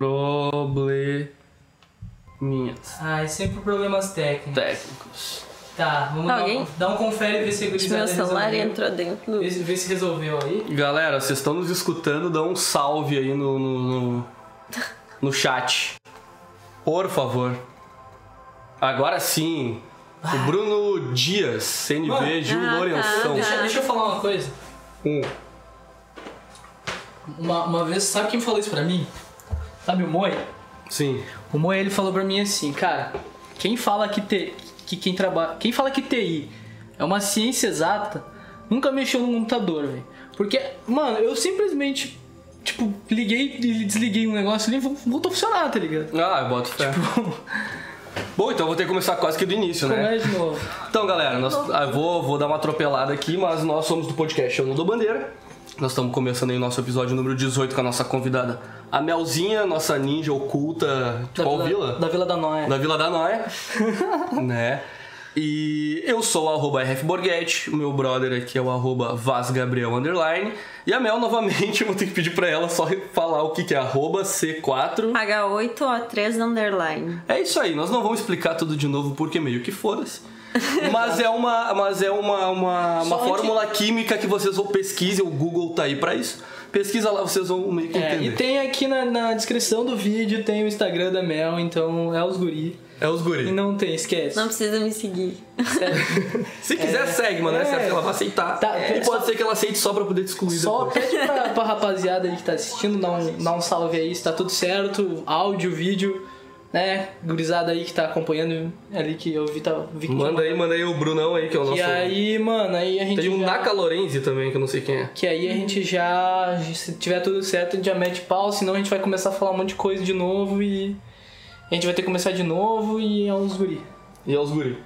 Probleminhas Ai, sempre problemas técnicos. técnicos. Tá, vamos Alguém? dar, um- dar um confere ver se a Meu celular resolveu. entrou dentro do. Vê, se- vê se resolveu aí. Galera, vocês estão nos escutando, dá um salve aí no, no, no, no chat. Por favor. Agora sim. O Bruno Dias, CNV, Mano, Gil ah, Lourenção. tá. Deixa, deixa eu falar uma coisa. Um. Uma, uma vez, sabe quem falou isso pra mim? Sabe o Moi? Sim. O Moi ele falou pra mim assim, cara, quem fala que, te, que quem trabalha, quem fala que TI é uma ciência exata, nunca mexeu no computador, velho. Porque, mano, eu simplesmente tipo liguei e desliguei um negócio ali e voltou a funcionar, tá ligado? Ah, eu boto fé. Bom, então eu vou ter que começar quase que do início, né? Começa de novo. Então, galera, nós, ah, eu vou, vou dar uma atropelada aqui, mas nós somos do podcast Eu Não Dou Bandeira. Nós estamos começando aí o nosso episódio número 18 com a nossa convidada, a Melzinha, nossa ninja oculta. De qual vila? Da Vila da Noia. Da Vila da Noia. né? E eu sou o arroba RFBorghetti, o meu brother aqui é o arroba VazGabriel underline. E a Mel, novamente, eu vou ter que pedir pra ela só falar o que, que é arroba C4. H8O3 underline. É isso aí, nós não vamos explicar tudo de novo porque meio que foda-se. Mas é uma, mas é uma, uma, uma Só fórmula química que vocês vão pesquisem, o Google tá aí pra isso. Pesquisa lá, vocês vão meio que É, entender. e tem aqui na, na descrição do vídeo, tem o Instagram da Mel, então é os guri. É os E guri. não tem, esquece. Não precisa me seguir. Sério. Se quiser, segue, mano. É É. certo que ela vai aceitar. Tá, e pode ser que ela aceite só pra poder te excluir Só depois. pede pra, pra rapaziada aí que tá assistindo, dá um, dá um salve aí se tá tudo certo, áudio, vídeo, né? Gurizada aí que tá acompanhando ali que eu vi, tá, vi que Manda aí, manda aí o Brunão aí, que é o nosso. E aí, mano, aí a gente. Tem um já- Naka Lorenzi também, que eu não sei quem é. Que aí a gente já. Se tiver tudo certo, a gente já mete pau, senão a gente vai começar a falar um monte de coisa de novo e. A gente vai ter que começar de novo e é os guri. E é os guri.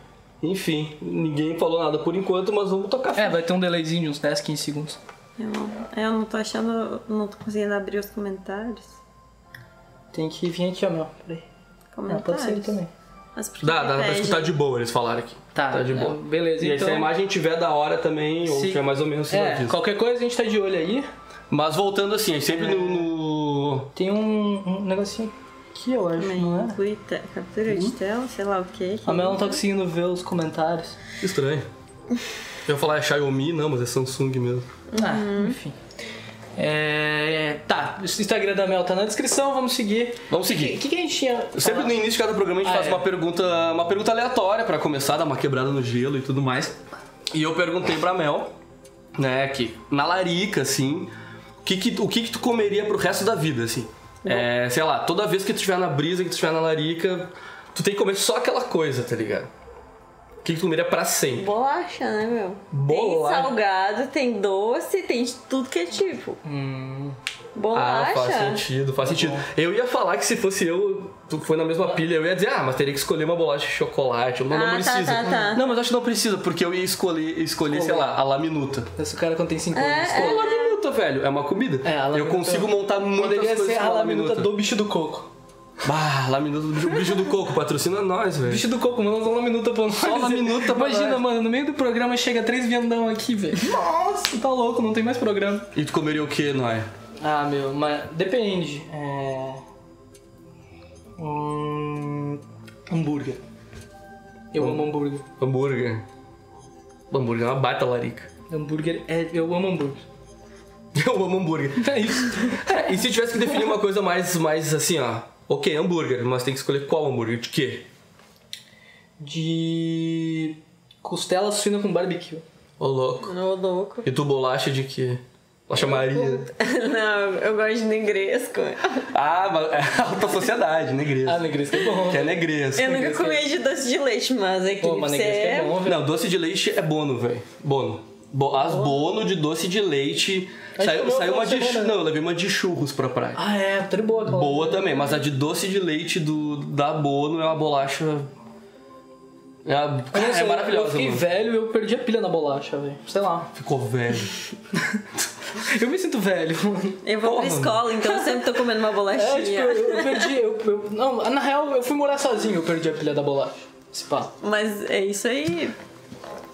Enfim, ninguém falou nada por enquanto, mas vamos tocar. É, vai ter um delayzinho de uns 10, 15 segundos. Eu não, eu não tô achando. Não tô conseguindo abrir os comentários. Tem que vir aqui, ó, meu. Peraí. Ah, pode ser também. Mas por que Dá, que dá pra pede? escutar de boa, eles falaram aqui. Tá, Tá de é, boa. beleza, E aí, então- se a imagem tiver da hora também, ou Se- tiver mais ou menos, você É, avisa. qualquer coisa a gente tá de olho aí. Mas voltando assim, sempre no, no- Tem um, um negocinho aqui, eu acho, não é? Inclui te- captura de tela, sei lá o que. A Mel não tá conseguindo ver os comentários. Estranho. Eu ia falar é Xiaomi, não, mas é Samsung mesmo. Ah, enfim. É, tá, o Instagram da Mel tá na descrição, vamos seguir. Vamos O seguir. que, que a gente tinha. Sempre no início de cada programa a gente Ah, faz é. uma pergunta, uma pergunta aleatória pra começar, dar uma quebrada no gelo e tudo mais. E eu perguntei pra Mel, né, que na larica, assim, o que que, o que que tu comeria pro resto da vida, assim? É, sei lá, toda vez que tu estiver na brisa, que tu estiver na larica, tu tem que comer só aquela coisa, tá ligado? O que que tu comeria pra sempre? Bolacha, né, meu? Bolacha. Tem salgado, tem doce, tem de tudo que é tipo. Ah, Bolacha. faz sentido, faz sentido. Eu ia falar que se fosse eu, tu foi na mesma pilha, eu ia dizer, ah, mas teria que escolher uma bolacha de chocolate. Não, não Ah, tá, precisa. tá, tá. Não, mas acho que não precisa, porque eu ia escolher, escolher sei lá, a laminuta. Esse cara quando tem 5 É, anos. A laminuta, velho, é uma comida. É, a eu consigo montar muitas Poderia coisas ser a laminuta do bicho do coco. Bah, laminuta do bicho, do coco, patrocina nós, velho. Bicho do coco, manda uma laminuta pra nós. Só laminuta pra Imagina, nós. mano, no meio do programa chega três viandão aqui, velho. Nossa, tá louco, não tem mais programa. E tu comeria o que, Noé? Ah, meu, mas depende. É. Hum. Hambúrguer. Eu amo hambúrguer. Hambúrguer. Hambúrguer é uma baita larica. Hambúrguer é. Eu amo hambúrguer. Eu amo hambúrguer. É isso. É, e se tivesse que definir uma coisa mais, mais assim, ó. Ok, hambúrguer, mas tem que escolher qual hambúrguer, de quê? De. Costela suína com barbecue. Ô, louco. Ô, louco. E tu bolacha de quê? Bolacha Maria. Não, eu gosto de negresco. Ah, mas é alta sociedade, negresco. Ah, negresco é bom. Que é negresco. Eu nunca comi de doce de leite, mas aqui Pô, mas você negresco é bom, velho. Não, doce de leite é bono, velho. Bono. Bo- As bono de doce de leite. Saiu, saiu uma uma de. semana. Não, eu levei uma de churros pra praia. Ah, é, tá de boa. Boa também, mas a de doce de leite do, da Bono é uma bolacha. É, a- Eu cara, não sei, é maravilhosa. Eu fiquei mano. velho eu perdi a pilha na bolacha, velho. Sei lá. Ficou velho. Eu me sinto velho. Eu vou pra Porra. escola, então eu sempre tô comendo uma É, tipo, bolachinha. eu, eu perdi. Eu, eu- não, na real, eu fui morar sozinho, eu perdi a pilha da bolacha. Esse pá. Mas é isso aí.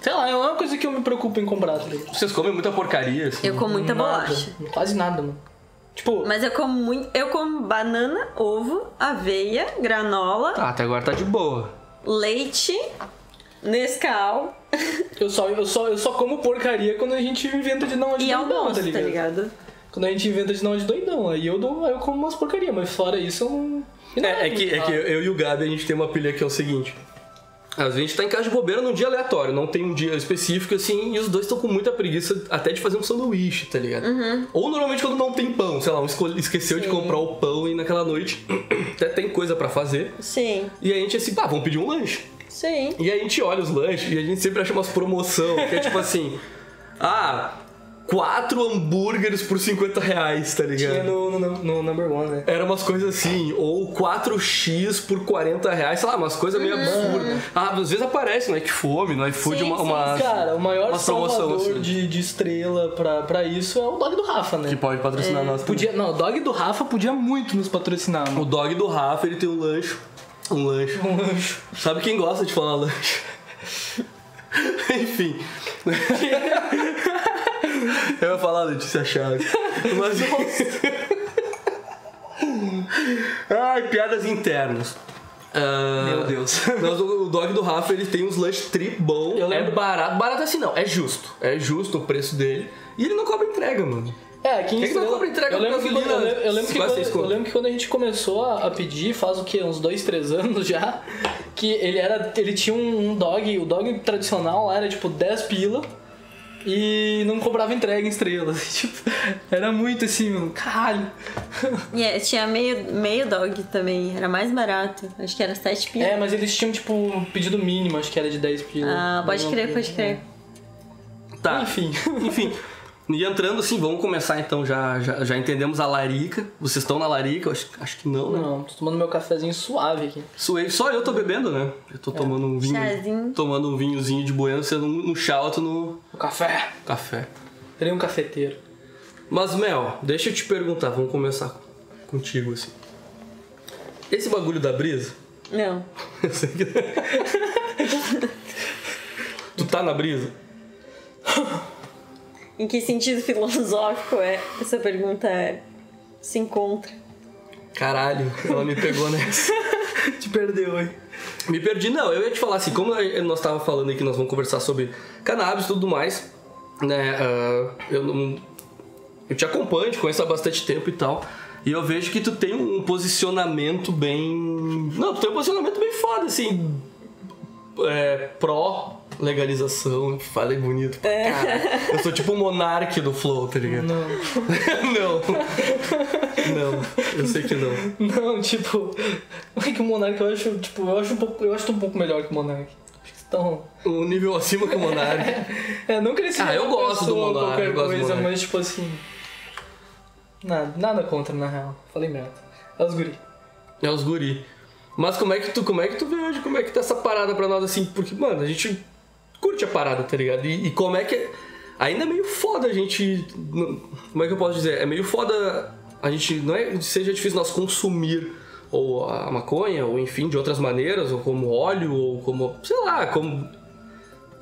Sei lá, é uma coisa que eu me preocupo em comprar, tá ligado? Vocês comem muita porcaria, assim. Eu como muita Nada, bolacha. Quase nada, mano. Tipo, Mas eu como muito. Eu como banana, ovo, aveia, granola, Tá, até agora tá de boa. leite, Nescau eu só, eu, só, eu só como porcaria quando a gente inventa de uma de e doidão, almoço, tá ligado? tá ligado? Quando a gente inventa de uma de doidão, aí eu, dou, aí eu como umas porcaria, mas fora isso eu não. não É, é que, é que eu e o Gabi a gente tem uma pilha que é o seguinte. Às vezes a gente tá em casa de bobeira num dia aleatório, não tem um dia específico assim, e os dois estão com muita preguiça até de fazer um sanduíche, tá ligado? Ou normalmente quando não tem pão, sei lá, um esqueceu de Sim. comprar o pão e naquela noite até tem coisa pra fazer. Sim, E aí a gente assim, pá, vamos pedir um lanche. sim. E aí a gente olha os lanches e a gente sempre acha umas promoção, que é tipo assim, ah, quatro hambúrgueres por 50 reais, tá ligado? Tinha no, no, no number one, né? Era umas coisas assim, ou 4x por 40 reais, sei lá, umas coisas meio absurdas. Ah, às vezes aparece no iFome, no iFood, Sim, uma, sim, uma- Cara, o maior uma promoção, salvador assim. de, de estrela pra, pra isso é o dog do Rafa, né? que pode patrocinar nós. também. Podia, não, o dog do Rafa podia muito nos patrocinar, O mano. dog do Rafa, ele tem um lanche. Um lanche. Um lanche. Sabe quem gosta de falar lanche? Enfim. Eu ia falar Letícia Chaves. Mas... Ai, piadas internas. Ah, Meu Deus. Mas o o dog do Rafa, ele tem uns lanches tri bom. Eu lembro- É barato. Barato assim não, é justo. É justo o preço dele. E ele não cobra entrega, mano. É, aqui em Quem que não Estrela- compra entrega eu lembro, que quando, eu, lembro, eu lembro que Quase quando, eu lembro que quando a gente começou a, a pedir, faz o quê? Uns dois, três anos já, que ele era. Ele tinha um, um dog, o dog tradicional lá era tipo 10 pila e não cobrava entrega em estrelas. Tipo, era muito assim, mano. Caralho. E é, tinha meio, meio dog também, era mais barato. Acho que era 7 pila. É, mas eles tinham tipo um pedido mínimo, acho que era de 10 pila. Ah, pode crer, pode crer. Tá. Enfim. Enfim. E entrando assim, vamos começar então. Já, já, já entendemos a larica. Vocês estão na larica? Eu acho, acho que não, né? Não, tô tomando meu cafezinho suave aqui. Suei, só eu tô bebendo, né? Eu tô tomando um vinho. Chazinho. Tomando um vinhozinho de bueno, sendo no no chá, outro no O café. café. É um cafeteiro. Mas, Mel, deixa eu te perguntar, vamos começar contigo assim. Esse bagulho da brisa, Não. eu sei que. tu tá na brisa? Em que sentido filosófico é essa pergunta é, se encontra? Caralho, ela me pegou nessa. Te perdeu, hein? Me perdi, não. Eu ia te falar assim, como nós tava falando aí que nós vamos conversar sobre cannabis e tudo mais, né? ah, eu não. Eu te acompanho, te conheço há bastante tempo e tal. E eu vejo que tu tem um posicionamento bem. Não, tu tem um posicionamento bem foda, assim. É, pró legalização. Falei bonito. pra caralho. Eu sou tipo o monarque do Flow, tá ligado? Não. não. Não, eu sei que não. Não, tipo, é que o Monark eu acho, tipo, eu acho um pouco, eu acho um pouco melhor que o Monark. Acho que estão. Um nível acima que o monarque. É, não que ele seja Ah, eu gosto do qualquer eu gosto do coisa, Monark. mas tipo assim. Nada, nada contra, na real. Falei merda. É os guri. É os guri. Mas como é que tu, como é que tu vê hoje? Como é que tá essa parada pra nós assim? Porque, mano, a gente curte a parada, tá ligado? E, e como é que. Ainda é meio foda a gente. Como é que eu posso dizer? É meio foda a gente. Não é seja difícil nós consumir ou a maconha, ou enfim, de outras maneiras, ou como óleo, ou como. sei lá, como.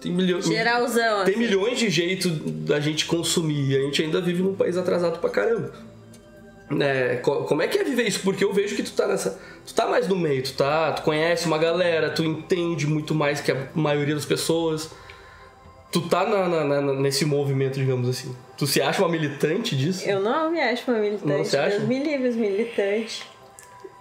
Tem milhões. Geralzão, Tem assim. milhões de jeitos da gente consumir e a gente ainda vive num país atrasado pra caramba. É, co- como é que é viver isso? Porque eu vejo que tu tá nessa. Tu tá mais no meio, tu tá. Tu conhece uma galera, tu entende muito mais que a maioria das pessoas. Tu tá na- na- na- nesse movimento, digamos assim. Tu se acha uma militante disso? Eu não me acho uma militante. Não, você acha? Deus me livre, os militantes.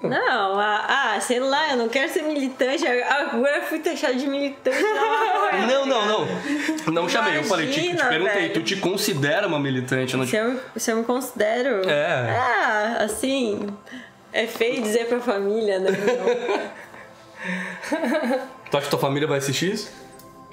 Não, ah, ah, sei lá, eu não quero ser militante. Agora eu fui taxada de militante. Não, Não, não, não. Não chamei, eu falei, te, te Imagina, perguntei, velho. tu te considera uma militante? Eu não. Se eu, se eu me considero. É. Ah, assim. É feio dizer pra família, né? Tu acha que tua família vai assistir isso?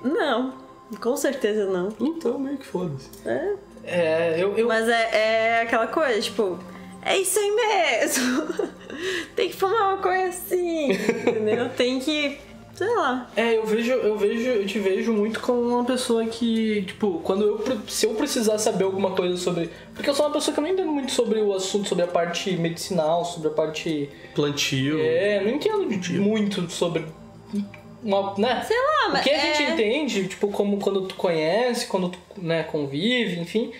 Não, não com certeza não. Então, meio que foda-se. É. É, eu. eu Mas é, é aquela coisa, tipo, é isso aí mesmo. Tem que fumar uma coisa assim, entendeu? Tem que. Sei lá. É, eu vejo, eu vejo, eu te vejo muito como uma pessoa que, tipo, quando eu se eu precisar saber alguma coisa sobre, porque eu sou uma pessoa que eu não entendo muito sobre o assunto, sobre a parte medicinal, sobre a parte, Plantio. é, não entendo muito sobre uma, né? Sei lá, O mas. que a gente é... entende, tipo, como quando tu conhece, quando tu, né, convive, enfim,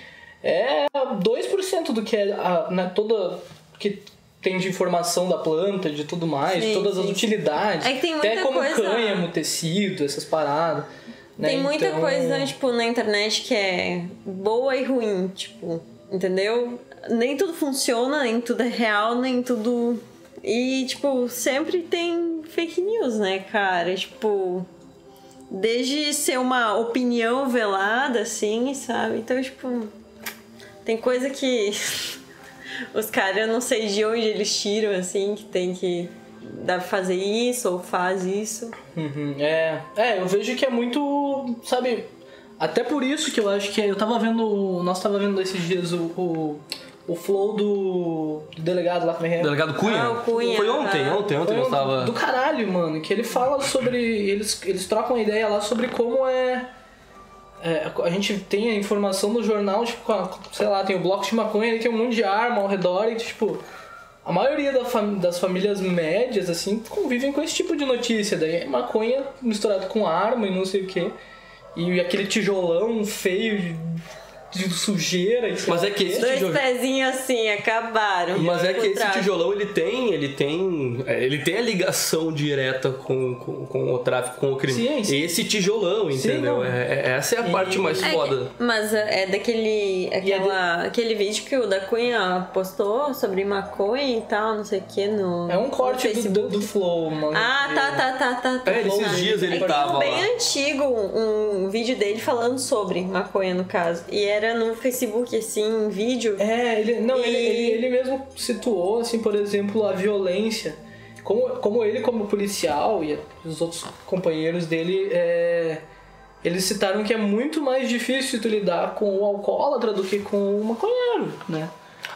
é 2% do que é a, né, toda que tem de informação da planta, de tudo mais, de Sim, todas as sim. utilidades. É que tem até muita como coisa- cânhamo, tecido, essas paradas. né? Tem muita Então, coisa, tipo, na internet que é boa e ruim, tipo, entendeu? Nem tudo funciona, nem tudo é real, nem tudo. E, tipo, sempre tem fake news, né, cara? Tipo. Desde ser uma opinião velada, assim, sabe? Então, tipo. Tem coisa que. Os caras, eu não sei de onde eles tiram, assim, que tem que. Dá pra fazer isso ou faz isso. Uhum, é, é, eu vejo que é muito, sabe, até por isso que eu acho que é, eu tava vendo, nós tava vendo esses dias o, o, o flow do, do delegado lá, como é? Delegado Cunha? Ah, o Cunha, Foi ontem, ah. ontem, ontem um tava... do caralho, mano, que ele fala sobre, eles, eles trocam ideia lá sobre como é, é, a gente tem a informação no jornal, tipo, sei lá, tem o bloco de maconha, ele tem um monte de arma ao redor e, tipo, a maioria da fam- das famílias médias, assim, convivem com esse tipo de notícia. Daí é maconha misturado com arma e não sei o que. E aquele tijolão feio de, de sujeira e Mas é que esse Dois tijolo- pezinhos assim, acabaram. Mas é que esse tijolão ele tem, ele tem, é, ele tem a ligação direta com, com, com o tráfico, com o crime. Sim, sim. Esse tijolão, Sim, entendeu? não. É- é- essa é a E- parte mais É, foda. mas é daquele é aquela, aquele vídeo que o da Cunha postou sobre maconha e tal, não sei o que no É um corte do, do, do flow, mano. Ah, tá, tá, tá, tá. tá. É, esses Tá. dias ele é tava um bem lá. antigo um vídeo dele falando sobre maconha, no caso. E era no Facebook, assim, um vídeo. É, ele, não, ele, E- ele, ele mesmo situou, assim, por exemplo, a violência. Como, como ele, como policial e os outros companheiros dele, é, eles citaram que é muito mais difícil tu lidar com o alcoólatra do que com o maconheiro, né?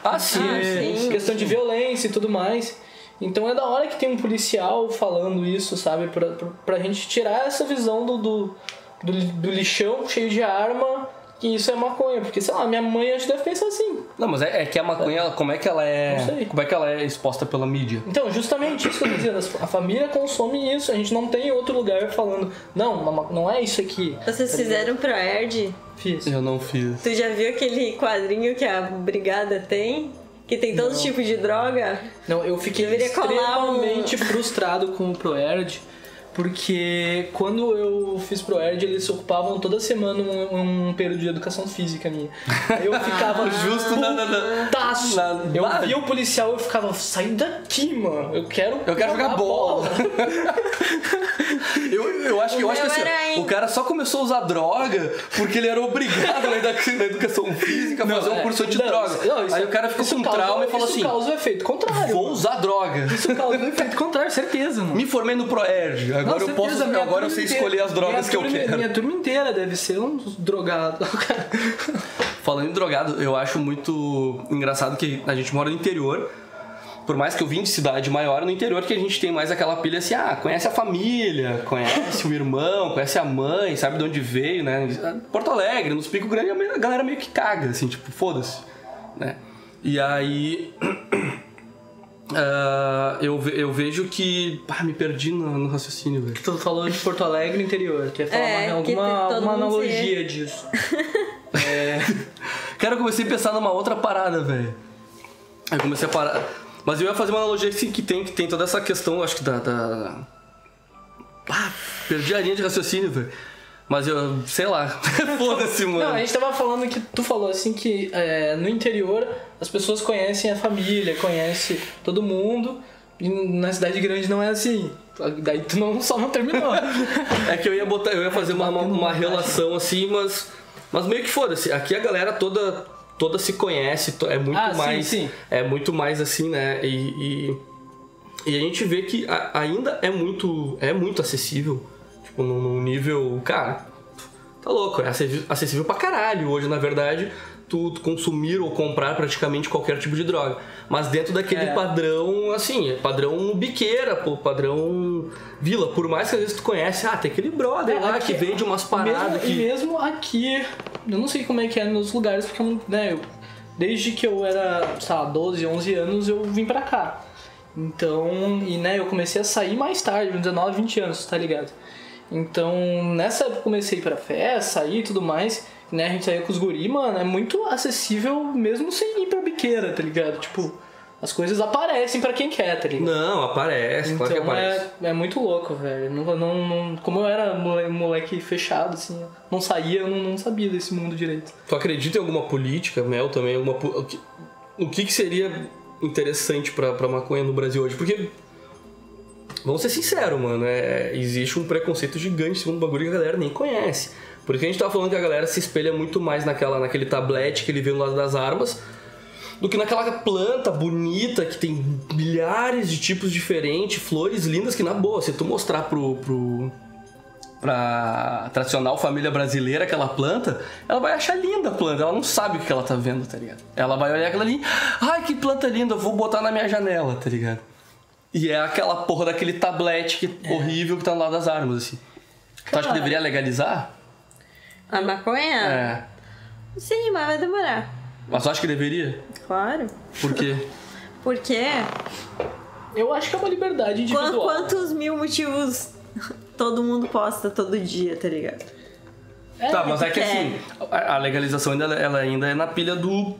Ah, sim. Ah, sim. sim. questão de violência e tudo mais. Então é da hora que tem um policial falando isso, sabe? Pra, pra, pra gente tirar essa visão do, do, do, do lixão cheio de arma que isso é maconha. Porque, sei lá, minha mãe acho que deve pensar assim. Não, mas é, é que a maconha, como é que ela é. Não sei. Como é que ela é exposta pela mídia? Então, justamente isso que eu tô dizendo. A família consome isso. A gente não tem outro lugar falando, não, não é isso aqui. Vocês fizeram pro Erd? Fiz. Eu não fiz. Tu já viu aquele quadrinho que a brigada tem? Que tem todo Não. tipo de droga? Não, eu fiquei Deveria colar um- extremamente frustrado com o ProErd, porque quando eu fiz ProErd, eles ocupavam toda semana um, um período de educação física minha. Eu ficava Justo na- na- na- Eu via o policial eu ficava, sai daqui, mano. Eu quero Eu quero jogar bola. Eu, eu acho que, eu O acho que assim, ó, o cara só começou a usar droga porque ele era obrigado na edu- na educação física a fazer um é, curso de não, droga. isso- não, isso- Aí o cara ficou isso com causa- trauma e falou isso assim: causa o efeito contrário. vou mano. usar droga. Isso causa o efeito contrário, certeza, mano. Me formei no ProErd. Agora Não, eu posso. Agora eu sei inteira- escolher as drogas minha que eu turma- quero. Minha turma inteira deve ser um drogado. Falando em drogado, eu acho muito engraçado que a gente mora no interior. Por mais que eu vim de cidade maior, no interior que a gente tem mais aquela pilha assim, ah, conhece a família, conhece o irmão, conhece a mãe, sabe de onde veio, né? Porto Alegre, nos Pico Grande, a galera meio que caga, assim, tipo, foda-se, né? E aí... ah, eu, ve- eu vejo que... Ah, me perdi no, no raciocínio, velho. Tu falou de Porto Alegre interior. Tu ia falar É, uma, que alguma, uma analogia disso. Cara, eu comecei a pensar numa outra parada, velho. Aí eu comecei a parar. Mas eu ia fazer uma analogia assim, que tem, que tem toda essa questão, acho que da. da... Ah, perdi a linha de raciocínio, velho. Mas eu, sei lá. Foda-se, mano. Não, a gente tava falando que tu falou assim que é, no interior as pessoas conhecem a família, conhecem todo mundo. E na cidade grande não é assim. Daí tu não, só não terminou. É que eu ia botar, eu ia fazer uma, uma, uma relação assim, mas. Mas meio que foda-se. Aqui a galera toda. Toda se conhece, é muito Ah, sim, mais. sim. É muito mais assim, né? E. E, e a gente vê que a- ainda é muito. É muito acessível. Tipo, num, num nível. Cara, tá louco, é acessível, pra caralho hoje, na verdade. Tu, consumir ou comprar praticamente qualquer tipo de droga. Mas dentro daquele É. padrão, assim, é padrão biqueira, pô, padrão vila. Por mais que às vezes tu conhece, ah, tem aquele brother lá que aqui- vende umas paradas mesmo, que. E mesmo aqui, eu não sei como é que é nos lugares, porque né, eu, desde que eu era, sei lá, 12, 11 anos, eu vim pra cá. Então, e né, eu comecei a sair mais tarde, com 19, 20 anos, tá ligado? Então, nessa época eu comecei a ir pra festa, sair e tudo mais. né, a gente saía com os guri, mano, é muito acessível mesmo sem ir pra biqueira, tá ligado? Tipo, as coisas aparecem pra quem quer, tá ligado? Não, aparece, claro que Então aparece. é, é muito louco, velho. Não, não, não- como eu era mole- moleque fechado, assim, não saía, eu não, não sabia desse mundo direito. Tu acredita em alguma política, Mel, também? Alguma, o, que, o que que seria interessante pra, pra maconha no Brasil hoje? Porque, vamos ser sinceros, mano, é, existe um preconceito gigante segundo bagulho que a galera nem conhece. Por isso que a gente tava falando que a galera se espelha muito mais naquela, naquele tablete que ele vê no lado das armas do que naquela planta bonita que tem milhares de tipos diferentes, flores lindas que, na boa, se tu mostrar pro... pro pra tradicional família brasileira aquela planta, ela vai achar linda a planta, ela não sabe o que ela tá vendo, tá ligado? Ela vai olhar aquela ali, ai que planta linda, eu vou botar na minha janela, tá ligado? E é aquela porra daquele tablete que, horrível que tá no lado das armas, assim. Tu acha que deveria legalizar? A maconha? É. Sim, mas vai demorar. Mas tu acha que deveria? Claro. Por quê? Porque Eu acho que é uma liberdade individual. quantos mil motivos todo mundo posta todo dia, tá ligado? É, tá, mas é que é. assim, a a legalização ainda, ela ainda é na pilha do.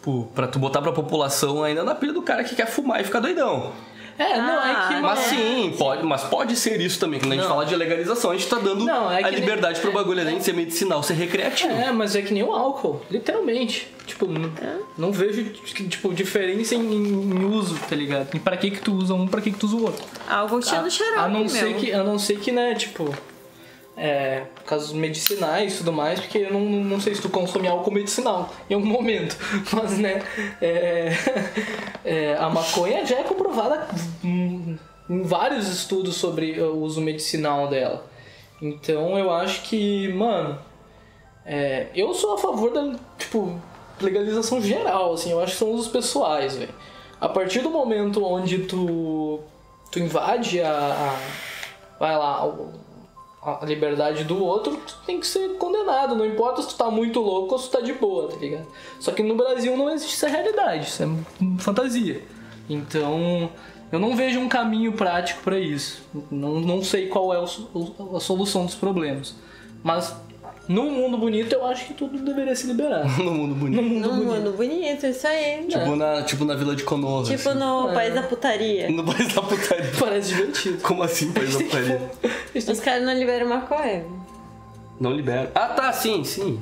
Tipo, pra tu botar pra população ainda é na pilha do cara que quer fumar e ficar doidão. É, não, é que. Ah, Mas É. sim, pode, mas pode ser isso também. Quando a gente Não. fala de legalização, a gente tá dando Não, é a que nem- liberdade pro bagulho, além de ser medicinal, ser recreativo. É, mas é que nem o álcool, literalmente. Tipo, não, não vejo tipo, diferença em, em uso, tá ligado? E pra que que tu usa um, pra que que tu usa o outro. Algo tirando a, xarope, a não meu. ser que A não ser que, né, tipo... É, casos medicinais e tudo mais, porque eu não, não sei se tu consome álcool medicinal em algum momento. Mas, né, é, é, a maconha já é comprovada em, vários estudos sobre o uso medicinal dela. Então eu acho que, mano, é, eu sou a favor da, tipo, legalização geral, assim, eu acho que são usos pessoais, velho. A partir do momento onde tu, tu invade a, a- vai lá, a liberdade do outro, tu tem que ser condenado, não importa se tu tá muito louco ou se tu tá de boa, tá ligado? Só que no Brasil não existe essa realidade, isso é fantasia. Então, eu não vejo um caminho prático pra isso. Não, não sei qual é o- a solução dos problemas. Mas num mundo bonito, eu acho que tudo deveria se liberar. No mundo bonito. Num mundo Num bonito. mundo bonito, isso aí. Tipo, na, tipo na Vila de Konoha. Tipo assim. no País da Putaria. No país da putaria. Parece divertido. Como assim, país da putaria? Os caras não liberam maconha. Não libera. Ah, tá, sim, sim.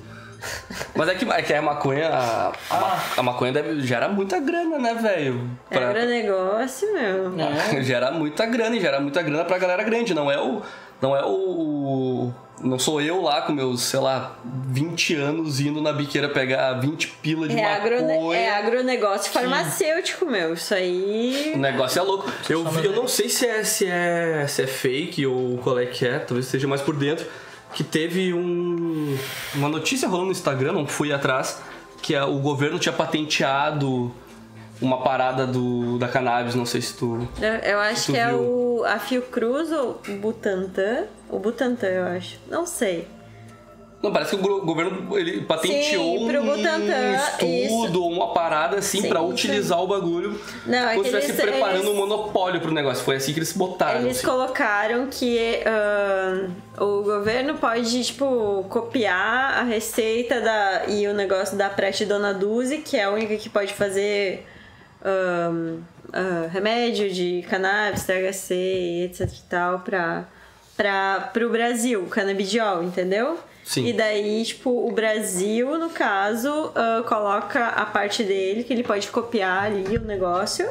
Mas é que, é que a maconha. A, a, ma- a maconha deve, gera muita grana, né, velho? É agronegócio, meu. É. gera muita grana e gera muita grana pra galera grande. Não é o. Não é o. Não sou eu lá com meus, sei lá, 20 anos indo na biqueira pegar 20 pila de É, agrone- maconha. é agronegócio farmacêutico, meu. Isso aí. O negócio é louco. Eu, vi- eu não sei se é, se, é, se é fake ou qual é que é, talvez esteja mais por dentro. Que teve um, uma notícia rolando no Instagram, não fui atrás, que a- o governo tinha patenteado uma parada do, da cannabis, não sei se tu. Eu, eu acho Tu que é viu? o a Fiocruz ou o Butantan. O Butantan, eu acho. Não sei. Não, parece que o governo ele patenteou Sim, pro um Butantan, estudo, uma parada assim isso utilizar o bagulho Não, é como que se estivesse preparando eles- um monopólio pro negócio. Foi assim que eles botaram. Eles assim. colocaram que ah, o governo pode, tipo, copiar a receita da, e o negócio da Preste Dona Duzi, que é a única que pode fazer ah, ah, remédio de cannabis, THC e etc e tal pra, pra, pro Brasil, canabidiol, entendeu? Sim. E daí, tipo, o Brasil, no caso, ah, coloca a parte dele, que ele pode copiar ali o negócio.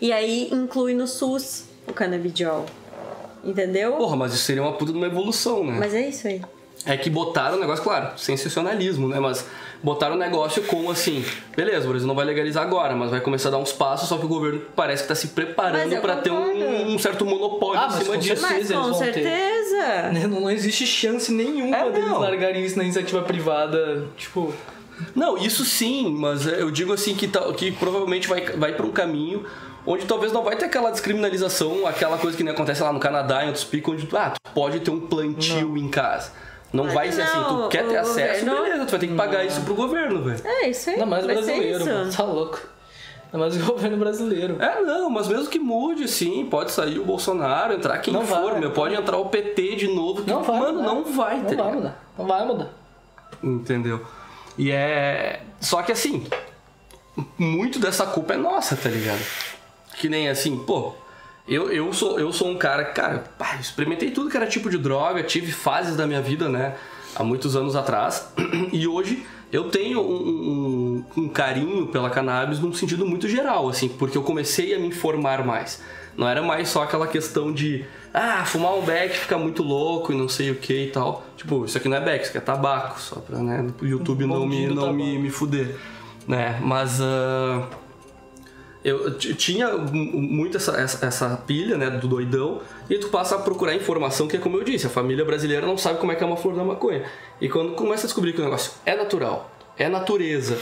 E aí inclui no SUS o canabidiol. Entendeu? Porra, mas isso seria uma puta de uma evolução, né? Mas é isso aí. É que botaram o negócio, claro, sensacionalismo, né? Mas botaram o negócio como assim, beleza, o Brasil não vai legalizar agora, mas vai começar a dar uns passos, só que o governo parece que tá se preparando pra ter um, um certo monopólio Ah, em cima com disso. Mas certeza eles com vão ter. certeza. Né, Não, não existe chance nenhuma É, deles não. largarem isso na iniciativa privada. Tipo, Não, isso sim, mas eu digo assim que, tá- que provavelmente vai, vai pra um caminho onde talvez não vai ter aquela descriminalização, aquela coisa que nem acontece lá no Canadá, em outros picos, onde ah, tu pode ter um plantio em casa. Não Mas vai ser assim, tu não, quer ter acesso, governo- beleza, tu vai ter que pagar isso pro governo, velho. É isso aí. ainda mais brasileiro, isso. mano, tá louco. É mais o governo brasileiro. É, não, mas mesmo que mude, sim, pode sair o Bolsonaro, entrar quem Não for, vai. meu, pode entrar o PT de novo. que, Não vai. mano, não vai, Não tá vai ligado? mudar. Não vai mudar. Entendeu? E é. Só que assim, muito dessa culpa é nossa, tá ligado? Que nem assim, pô, eu, eu, sou, eu sou um cara, cara, pá, experimentei tudo que era tipo de droga, tive fases da minha vida, né? Há muitos anos atrás. E hoje eu tenho um, um- um carinho pela cannabis num sentido muito geral, assim, porque eu comecei a me informar mais. Não era mais só aquela questão de, ah, fumar um beck fica muito louco e não sei o que e tal. Tipo, isso aqui não é beck, isso aqui é tabaco, só pra, né, o YouTube Um não, me, não me, tabaco. me fuder, né? Mas, ah, eu tinha muito essa, essa, essa pilha, né, do doidão, e tu passa a procurar informação que é como eu disse, a família brasileira não sabe como é que é uma flor da maconha. E quando começa a descobrir que o negócio é natural, é natureza,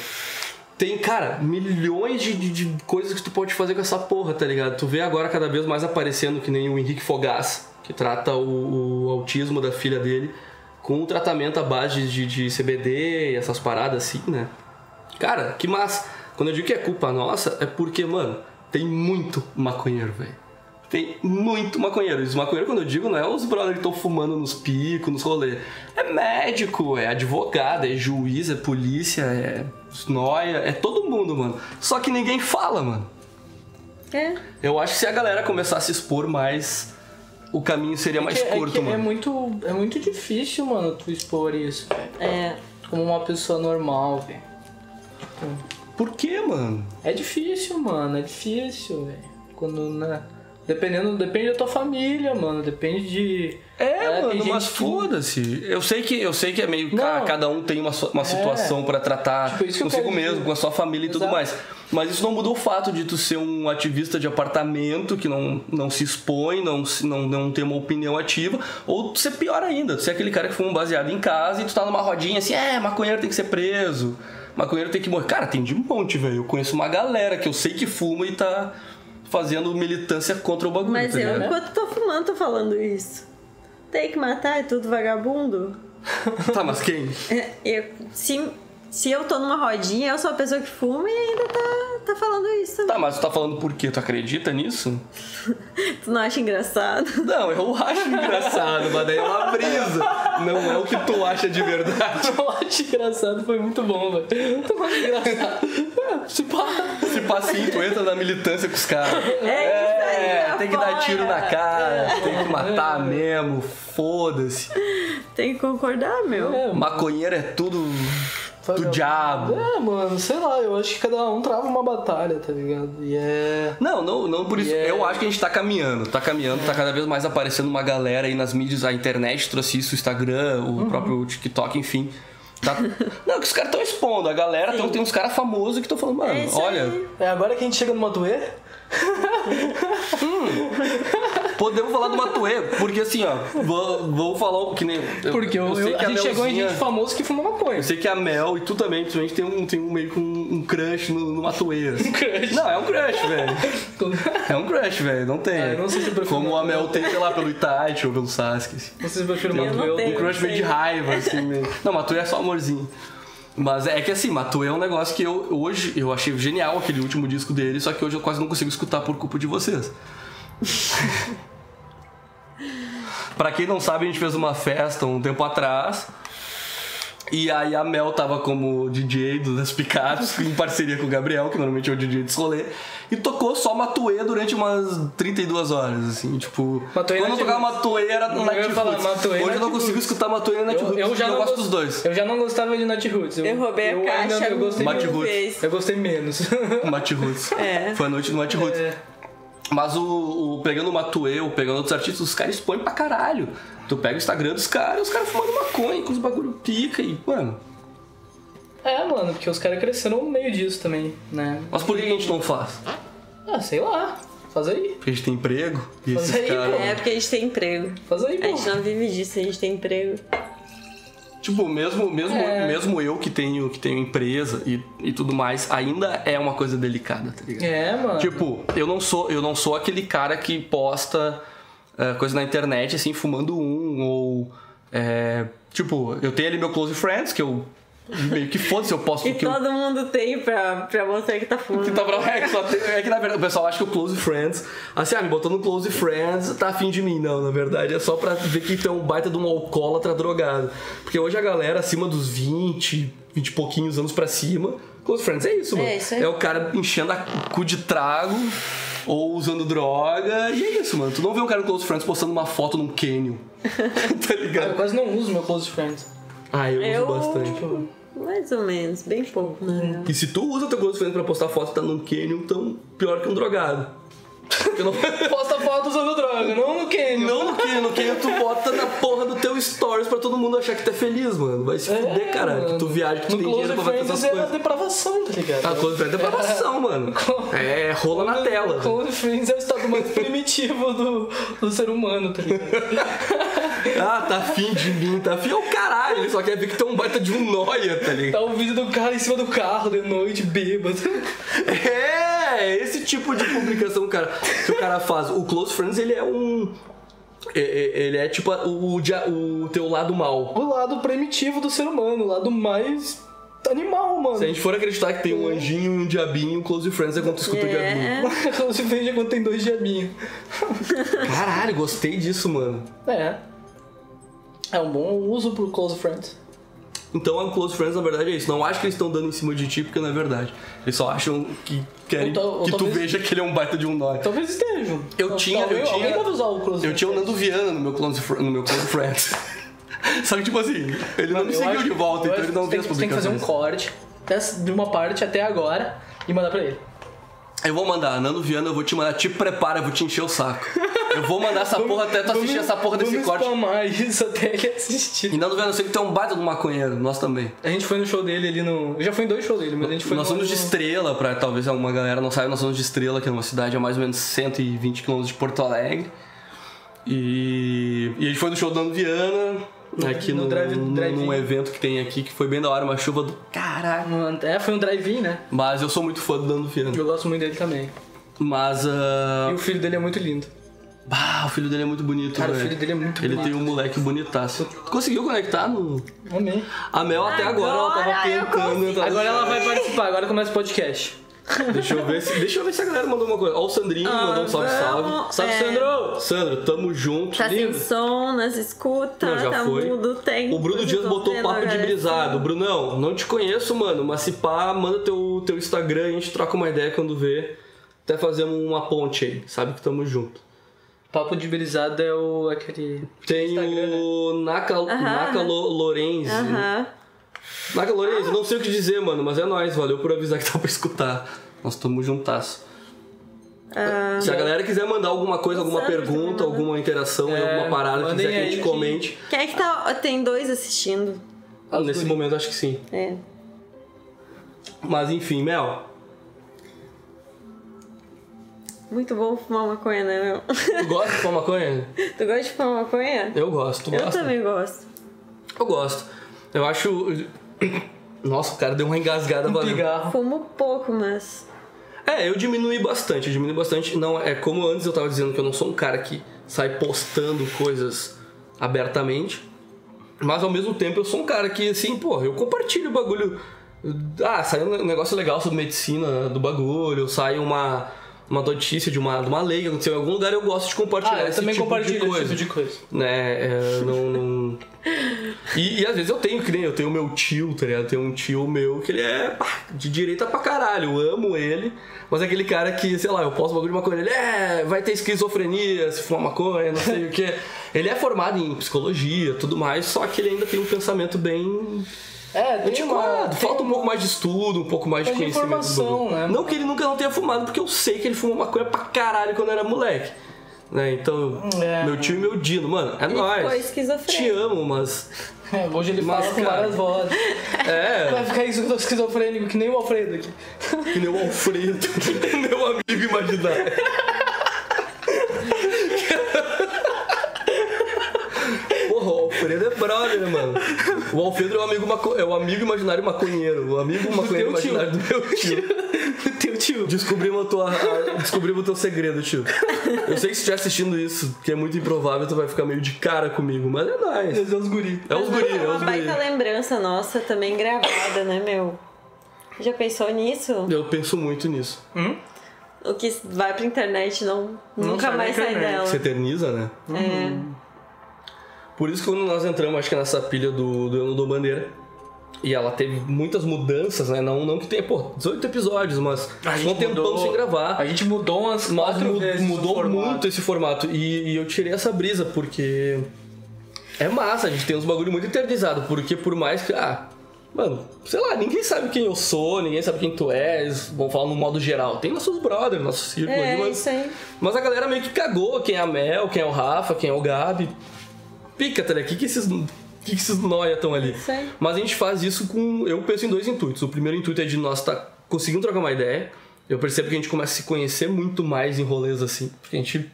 tem, cara, milhões de, de, de coisas que tu pode fazer com essa porra, tá ligado? Tu vê agora cada vez mais aparecendo que nem o Henrique Fogás, que trata o, o autismo da filha dele, com um tratamento à base de, de CBD e essas paradas assim, né? Cara, que massa. Quando eu digo que é culpa nossa, é porque, mano, tem muito maconheiro, velho. Tem muito maconheiro. E os maconheiros, quando eu digo, não é os brothers que estão fumando nos picos, nos rolês. É médico, é advogado, é juiz, é polícia, é noia, é todo mundo, mano. Só que ninguém fala, mano. É. Eu acho que se a galera começar a se expor mais, o caminho seria mais É que- curto, é, que é mano. muito É muito difícil, mano, tu expor isso, velho. É. Como uma pessoa normal, velho. Por quê, mano? É difícil, mano, é difícil, velho. Quando, né? Dependendo, depende da tua família, mano. Depende de. É, tem mano, mas que- foda-se. Eu sei que eu sei que é meio. Não. Cada um tem uma, uma situação pra tratar Tipo, que consigo mesmo, com a sua família e tudo Exato. mais. Mas isso não mudou o fato de tu ser um ativista de apartamento que não, não se expõe, não, não, não tem uma opinião ativa, ou tu ser pior ainda, tu ser aquele cara que fuma um baseado em casa e tu tá numa rodinha assim, é, maconheiro tem que ser preso, maconheiro tem que morrer. Cara, tem de monte, velho. Eu conheço uma galera que eu sei que fuma e tá fazendo militância contra o bagulho. Mas tá eu, enquanto tô fumando, tô falando isso. Tem que matar, é tudo vagabundo. Tá, mas quem? É, Eu, se, se eu tô numa rodinha, eu sou a pessoa que fuma e ainda tá, tá falando isso. Tá, mas tu tá falando por quê? Tu acredita nisso? Tu não acha engraçado? Não, eu acho engraçado, mas daí é uma brisa. Não é o que tu acha de verdade. Eu acho engraçado, foi muito bom, velho. Muito mais engraçado. É, Se pá. Se passinho, tu entra na militância com os caras. É, isso aí, tem que dar tiro na cara, tem que matar mesmo, foda-se. Tem que concordar, meu. É, Maconheiro é tudo do Vagabundo. diabo. É, mano, sei lá, eu acho que cada um trava uma batalha, tá ligado? E é. Não, não, não por isso. E é- Eu acho que a gente tá caminhando, tá caminhando, tá cada vez mais aparecendo uma galera aí nas mídias, a internet trouxe isso, o Instagram, o Uhum. próprio TikTok, enfim. Tá... Não, que os caras estão expondo, a galera, tão, tem uns caras famosos que estão falando, mano, É olha. É agora que a gente chega no Matuê? podemos falar do Matuê, porque assim, ó, vou, falar o que nem. eu- Porque eu, sei eu- que a gente chegou em gente famosa que fuma maconha. Eu sei que a Mel e tu também, principalmente, tem um, tem um meio que um, um crush no, no Matuê. assim. crush. Não, é um crush, velho. É um crush, velho, não tem. Ah, eu não sei se eu prefiro Como a. Mel tem, sei lá, pelo Itachi ou pelo Sasuke. assim. Não sei se eu prefiro Eu Matuê. Um crush meio de sei. raiva, assim, meio. Não, Matuê é só amorzinho. Mas é que assim, Matuê é um negócio que eu hoje eu achei genial aquele último disco dele, só que hoje eu quase não consigo escutar por culpa de vocês. pra quem não sabe, a gente fez uma festa um tempo atrás. E aí a Mel tava como DJ das picapes, em parceria com o Gabriel, que normalmente é o DJ desse rolê, e tocou só Matuê durante umas 32 horas, assim, tipo... Matuê quando eu tocava. Matuê era no Night falar. Matuê Hoje eu não consigo escutar Matuê nem Night Eu, Roots, eu já eu não gosto gos- dos dois. Eu já não gostava de Nat Roots. Eu, Eu roubei a eu caixa ainda- eu gostei Mate Roots. Eu gostei menos. Mate Roots. É. Foi a noite do Mate Roots. É. Mas o, o- pegando o Matuê, ou pegando outros artistas, os caras expõem pra caralho. Tu pega o Instagram dos caras, os caras fumando maconha, com os bagulho pica e, mano... É, mano, porque os caras cresceram no meio disso também, né? Mas por que a gente não faz? Ah, sei lá. Faz aí. Porque a gente tem emprego e Mas esses aí, caras... É porque a gente tem emprego. Faz aí, A pô. gente não vive disso, a gente tem emprego. Tipo, mesmo, mesmo, É. mesmo eu que tenho, que tenho empresa e, e tudo mais, ainda é uma coisa delicada, tá ligado? É, mano. Tipo, eu não sou, eu não sou aquele cara que posta eh, coisa na internet, assim, fumando um, ou. eh, tipo, eu tenho ali meu close friends, que eu meio que foda-se, eu posto E o que eu todo mundo tem pra, pra mostrar que tá fumando. que tá pra é que, só tem- é que na verdade o pessoal acha que o Close Friends, assim, ah, me botou no Close Friends, tá afim de mim. Não, na verdade é só pra ver que é um baita de um alcoólatra drogado. Porque hoje a galera acima dos 20, 20 e pouquinhos anos pra cima, Close Friends é isso, mano. É, isso aí. o cara enchendo a cu de trago ou usando droga, e é isso, mano. Tu não vê um cara no Close Friends postando uma foto num canyon. tá Eu ligado? quase não uso meu close friends. Ah, eu, Eu- uso bastante. Mais ou menos, bem pouco, na real. E se tu usa teu Close Friends pra postar foto e tá num canyon, então pior que um drogado. Eu não... Posta foto usando droga, não no Canyon. Não no que, no que tu bota na porra do teu stories pra todo mundo achar que tu é feliz, mano. Vai se fuder, caralho. Que tu viaja, que tu no tem Close dinheiro pra fazer Friends essas é coisas. depravação, tá ligado? Ah, Close Friends é depravação, mano. É rola na tela. Close Friends é o estado mais primitivo do, do ser humano, tá ligado? Ah, tá afim de mim, tá afim. É o caralho. Ele só quer ver que é um baita de um noia, tá ligado? Tá o vídeo do cara em cima do carro de noite, bêbado. É, esse tipo de publicação, cara, que o cara faz. O Close Friends, ele é um. é- é- Ele é tipo o, dia- o teu lado mal. O lado primitivo do ser humano, o lado mais animal, mano. Se a gente for acreditar que tem um anjinho e um diabinho, o Close Friends é quando tu escuta o diabinho. É, Close Friends é quando tem dois diabinhos. Caralho, gostei disso, mano. É. É um bom uso pro Close Friends. Então, o Close Friends, na verdade, é isso. Não acho que eles estão dando em cima de ti, porque não é verdade. Eles só acham que querem ou que tu veja que ele é um baita de um nóia. Talvez estejam. Eu tinha- talvez- eu tinha- Alguém deve usar o Close Eu tinha o Nando Viana no meu Close, no meu close Friends. Só que, tipo assim, ele não me Eu seguiu acho- de volta, eu então ele não tem as tem que fazer um publicações. corte de uma parte até agora e mandar pra ele. Eu vou mandar, Nando Viana, eu vou te mandar, te prepara, eu vou te encher o saco. Eu vou mandar essa porra até tu assistir essa porra desse vamos corte. spamar isso até ele assistir. E Nando Viana, eu sei que é um baita do maconheiro, nós também. A gente foi no show dele ali no. Eu já fui em dois shows dele, mas a gente foi nós no- somos de Estrela, pra talvez alguma galera não saiba, nós somos de Estrela, que é uma cidade a mais ou menos 120 km de Porto Alegre. E, e a gente foi no show do Nando Viana, aqui no no, drive- num- drive-in. num evento que tem aqui, que foi bem da hora, uma chuva do caralho. Mano, É, foi um drive-in, né? Mas eu sou muito fã do Nando Viana. Eu gosto muito dele também. Mas, ah, E o filho dele é muito lindo. Bah, o filho dele é muito bonito, Cara, o velho. filho dele é muito Ele bonito. tem um moleque bonitaço. Tu conseguiu conectar no... Amém. A Mel até agora, ela tava Agora eu tentando entrar no Agora ela vai participar, agora começa o podcast. Deixa eu ver se, deixa eu ver se a galera mandou uma coisa. Ó, o Sandrinho mandou um salve, salve. vamos, Salve, é, Sandro! Sandro, tamo junto. Tá sem Lindo. som, nas escuta, Não, já tá foi. mudo, tem. O Bruno Dias botou papo de agora, brisado. Brunão, não te conheço, mano, mas se pá, manda teu, teu Instagram, a gente troca uma ideia quando vê. Até fazemos uma ponte aí, sabe que tamo junto. Papo de brisada é o aquele. Tem Instagram, né? o Naka, Naka Lo- Lorenzi. Aham. Naka Lorenzi, não sei o que dizer, mano, mas é nóis, valeu por avisar que tá pra escutar. Nós tamo juntasso. Se a galera quiser mandar alguma coisa, alguma pergunta, alguma interação, É, alguma parada, quiser que a gente comente. Quem é que tá. Tem dois assistindo. Ah, nesse momento acho que sim. É. Mas enfim, Mel, Muito bom fumar maconha, né, meu? tu gosta de fumar maconha? tu gosta de fumar maconha? Eu gosto, tu Eu gosta? também gosto. Eu gosto. Eu acho. Nossa, o cara deu uma engasgada Um valendo. pigarro. Fumo pouco, mas. É, eu diminui bastante, eu diminui bastante. Não, é como antes eu tava dizendo que eu não sou um cara que sai postando coisas abertamente. Mas ao mesmo tempo eu sou um cara que, assim, pô, eu compartilho o bagulho. Ah, saiu um negócio legal sobre medicina do bagulho, sai uma, uma notícia de uma, de uma lei que aconteceu em algum lugar, eu gosto de compartilhar Ah, eu esse também tipo compartilho de esse coisa. tipo de coisa. né? É, não, não... E, e às vezes eu tenho, que nem eu tenho meu tio, tá ligado? Eu tenho um tio meu que ele é pá, de direita pra caralho, eu amo ele, mas é aquele cara que, sei lá, eu posto bagulho de maconha, ele é, vai ter esquizofrenia se fumar maconha, não sei o que. Ele é formado em psicologia tudo mais, só que ele ainda tem um pensamento bem É, tem antiquado. Falta um pouco mais de estudo, um pouco mais de conhecimento. informação, né? Não que ele nunca não tenha fumado, porque eu sei que ele fumou maconha pra caralho quando era moleque. Né? Então, É. meu tio e meu Dino, mano, é nóis. Te amo, mas. É, hoje ele Mas, fala com cara, várias vozes. É, Vai ficar esquizo- esquizofrênico, que nem o Alfredo aqui. que nem o Alfredo, meu amigo imaginário. Porra, o Alfredo é brother, mano. O Alfredo é o amigo, maco... é o amigo imaginário maconheiro. O amigo maconheiro teu tio. imaginário do meu tio. O teu tio. Descobrimos, a tua, descobrimos o teu segredo, tio. Eu sei que se estiver assistindo isso, que é muito improvável, tu vai ficar meio de cara comigo, mas é nóis. Deus é os guri. É os guri, É é uma os guri. baita lembrança nossa também gravada, né, meu? Já pensou nisso? Eu penso muito nisso. O que vai pra internet não, Não nunca mais sai dela. Se eterniza, né? É. Por isso que quando nós entramos, acho que nessa pilha do, do Ano do Bandeira, e ela teve muitas mudanças, né? Não, não que tenha, pô, 18 episódios, mas um tempão sem gravar. A gente mudou umas Mas quatro vezes mudou muito esse formato. E, e eu tirei essa brisa, porque é massa, a gente tem uns bagulho muito eternizado. Porque por mais que. Ah, mano, sei lá, ninguém sabe quem eu sou, ninguém sabe quem tu és. Vamos falar no modo geral. Tem nossos brothers, nosso círculo É, ali, mas. isso aí. Mas a galera meio que cagou quem é a Mel, quem é o Rafa, quem é o Gabi. Pica, tá ligado? O que, que esses. Que, que esses noia estão ali? Aí. Mas a gente faz isso com. Eu penso em dois intuitos. O primeiro intuito é de nós estar conseguindo trocar uma ideia. Eu percebo que a gente começa a se conhecer muito mais em rolês assim. Porque a gente.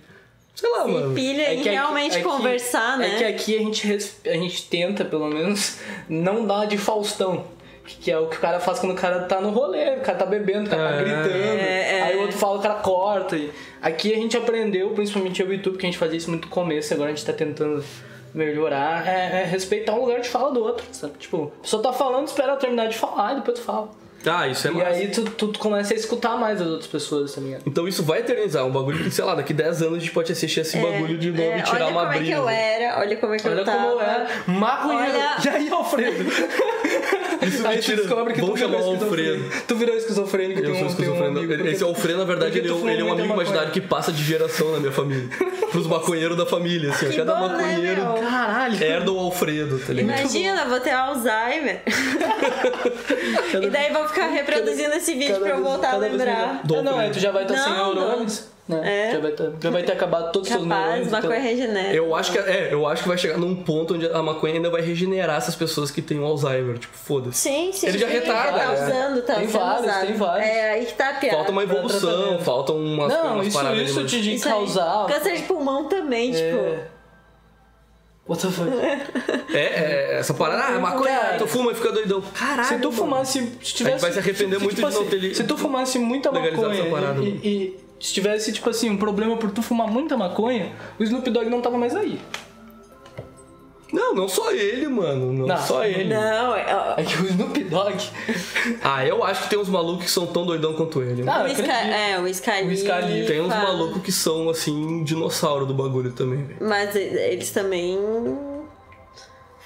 Sei lá, mano. Pilha É em que aqui- realmente é que- conversar, né? É que aqui a gente, a gente tenta, pelo menos, não dar de Faustão. Que é o que o cara faz quando o cara tá no rolê, o cara tá bebendo, o cara tá É. gritando. É, é. Aí o outro fala, o cara corta. E aqui a gente aprendeu, principalmente eu e o YouTube, que a gente fazia isso muito no começo, agora a gente tá tentando melhorar. É, é respeitar um lugar de fala do outro, sabe? Tipo, a pessoa tá falando, espera terminar de falar e depois tu fala. Ah, isso é E massa. aí tu, tu, tu começa a escutar mais as outras pessoas, tá ligado? Então isso vai eternizar. Um bagulho que, sei lá, daqui 10 anos a gente pode assistir esse bagulho de novo É, e tirar olha uma como é que eu era, olha como é que Olha eu tava. como é. Maconheiro. Olha- E aí, Alfredo? Isso aí tu descobre que tu Vamos virou chamar o esquizofrênico. Alfredo. Tu virou esquizofrênico. Eu tem sou um, um esquizofrênico. amigo, porque- Esse Alfredo, na verdade, ele é, tu um- ele é um amigo imaginário que passa de geração na minha família. Pros maconheiros da família, assim. ó. Que Cada bom, né, maconheiro meu? Caralho. herda o Alfredo, tá ligado? Imagina, vou ter Alzheimer. e daí vou ficar reproduzindo esse vídeo Cada pra eu vez- voltar a vez lembrar. melhor. É, não, é, tu já vai estar sem Não, neurônios. Né? É. Já, vai ter, já vai ter acabado todos os seus Capaz, neurônios. maconha então- regenera. Eu acho que é, eu acho que vai chegar num ponto onde a maconha ainda vai regenerar essas pessoas que têm o Alzheimer, tipo, foda-se. Sim, sim. Ele já sim, retarda, Tá né? usando, tá Tem sendo vários, usado. tem vários. É aí que tá a piada. Falta uma evolução, faltam umas, Não, umas isso, paradas isso ali, te de Isso causar. Câncer de pulmão também, tipo. É. What the fuck? mas- É, é, essa parada, ah, maconha, Cara, tu fuma e fica doidão. Caralho, Se tu fumasse. Se tivesse, A gente vai se arrepender se, muito tipo de não assim, ter li- Se tu fumasse muita maconha parada, e, e se tivesse, tipo assim, um problema por tu fumar muita maconha, o Snoop Dogg não tava mais aí. Não, não só ele, mano. Não, Não. só ele. Não, é, É que o Snoop Dogg. Ah, eu acho que tem uns malucos que são tão doidão quanto ele. Ah, o é, o Sky, O Sky Lee Tem uns malucos que são, assim, dinossauro do bagulho também, velho. Mas eles também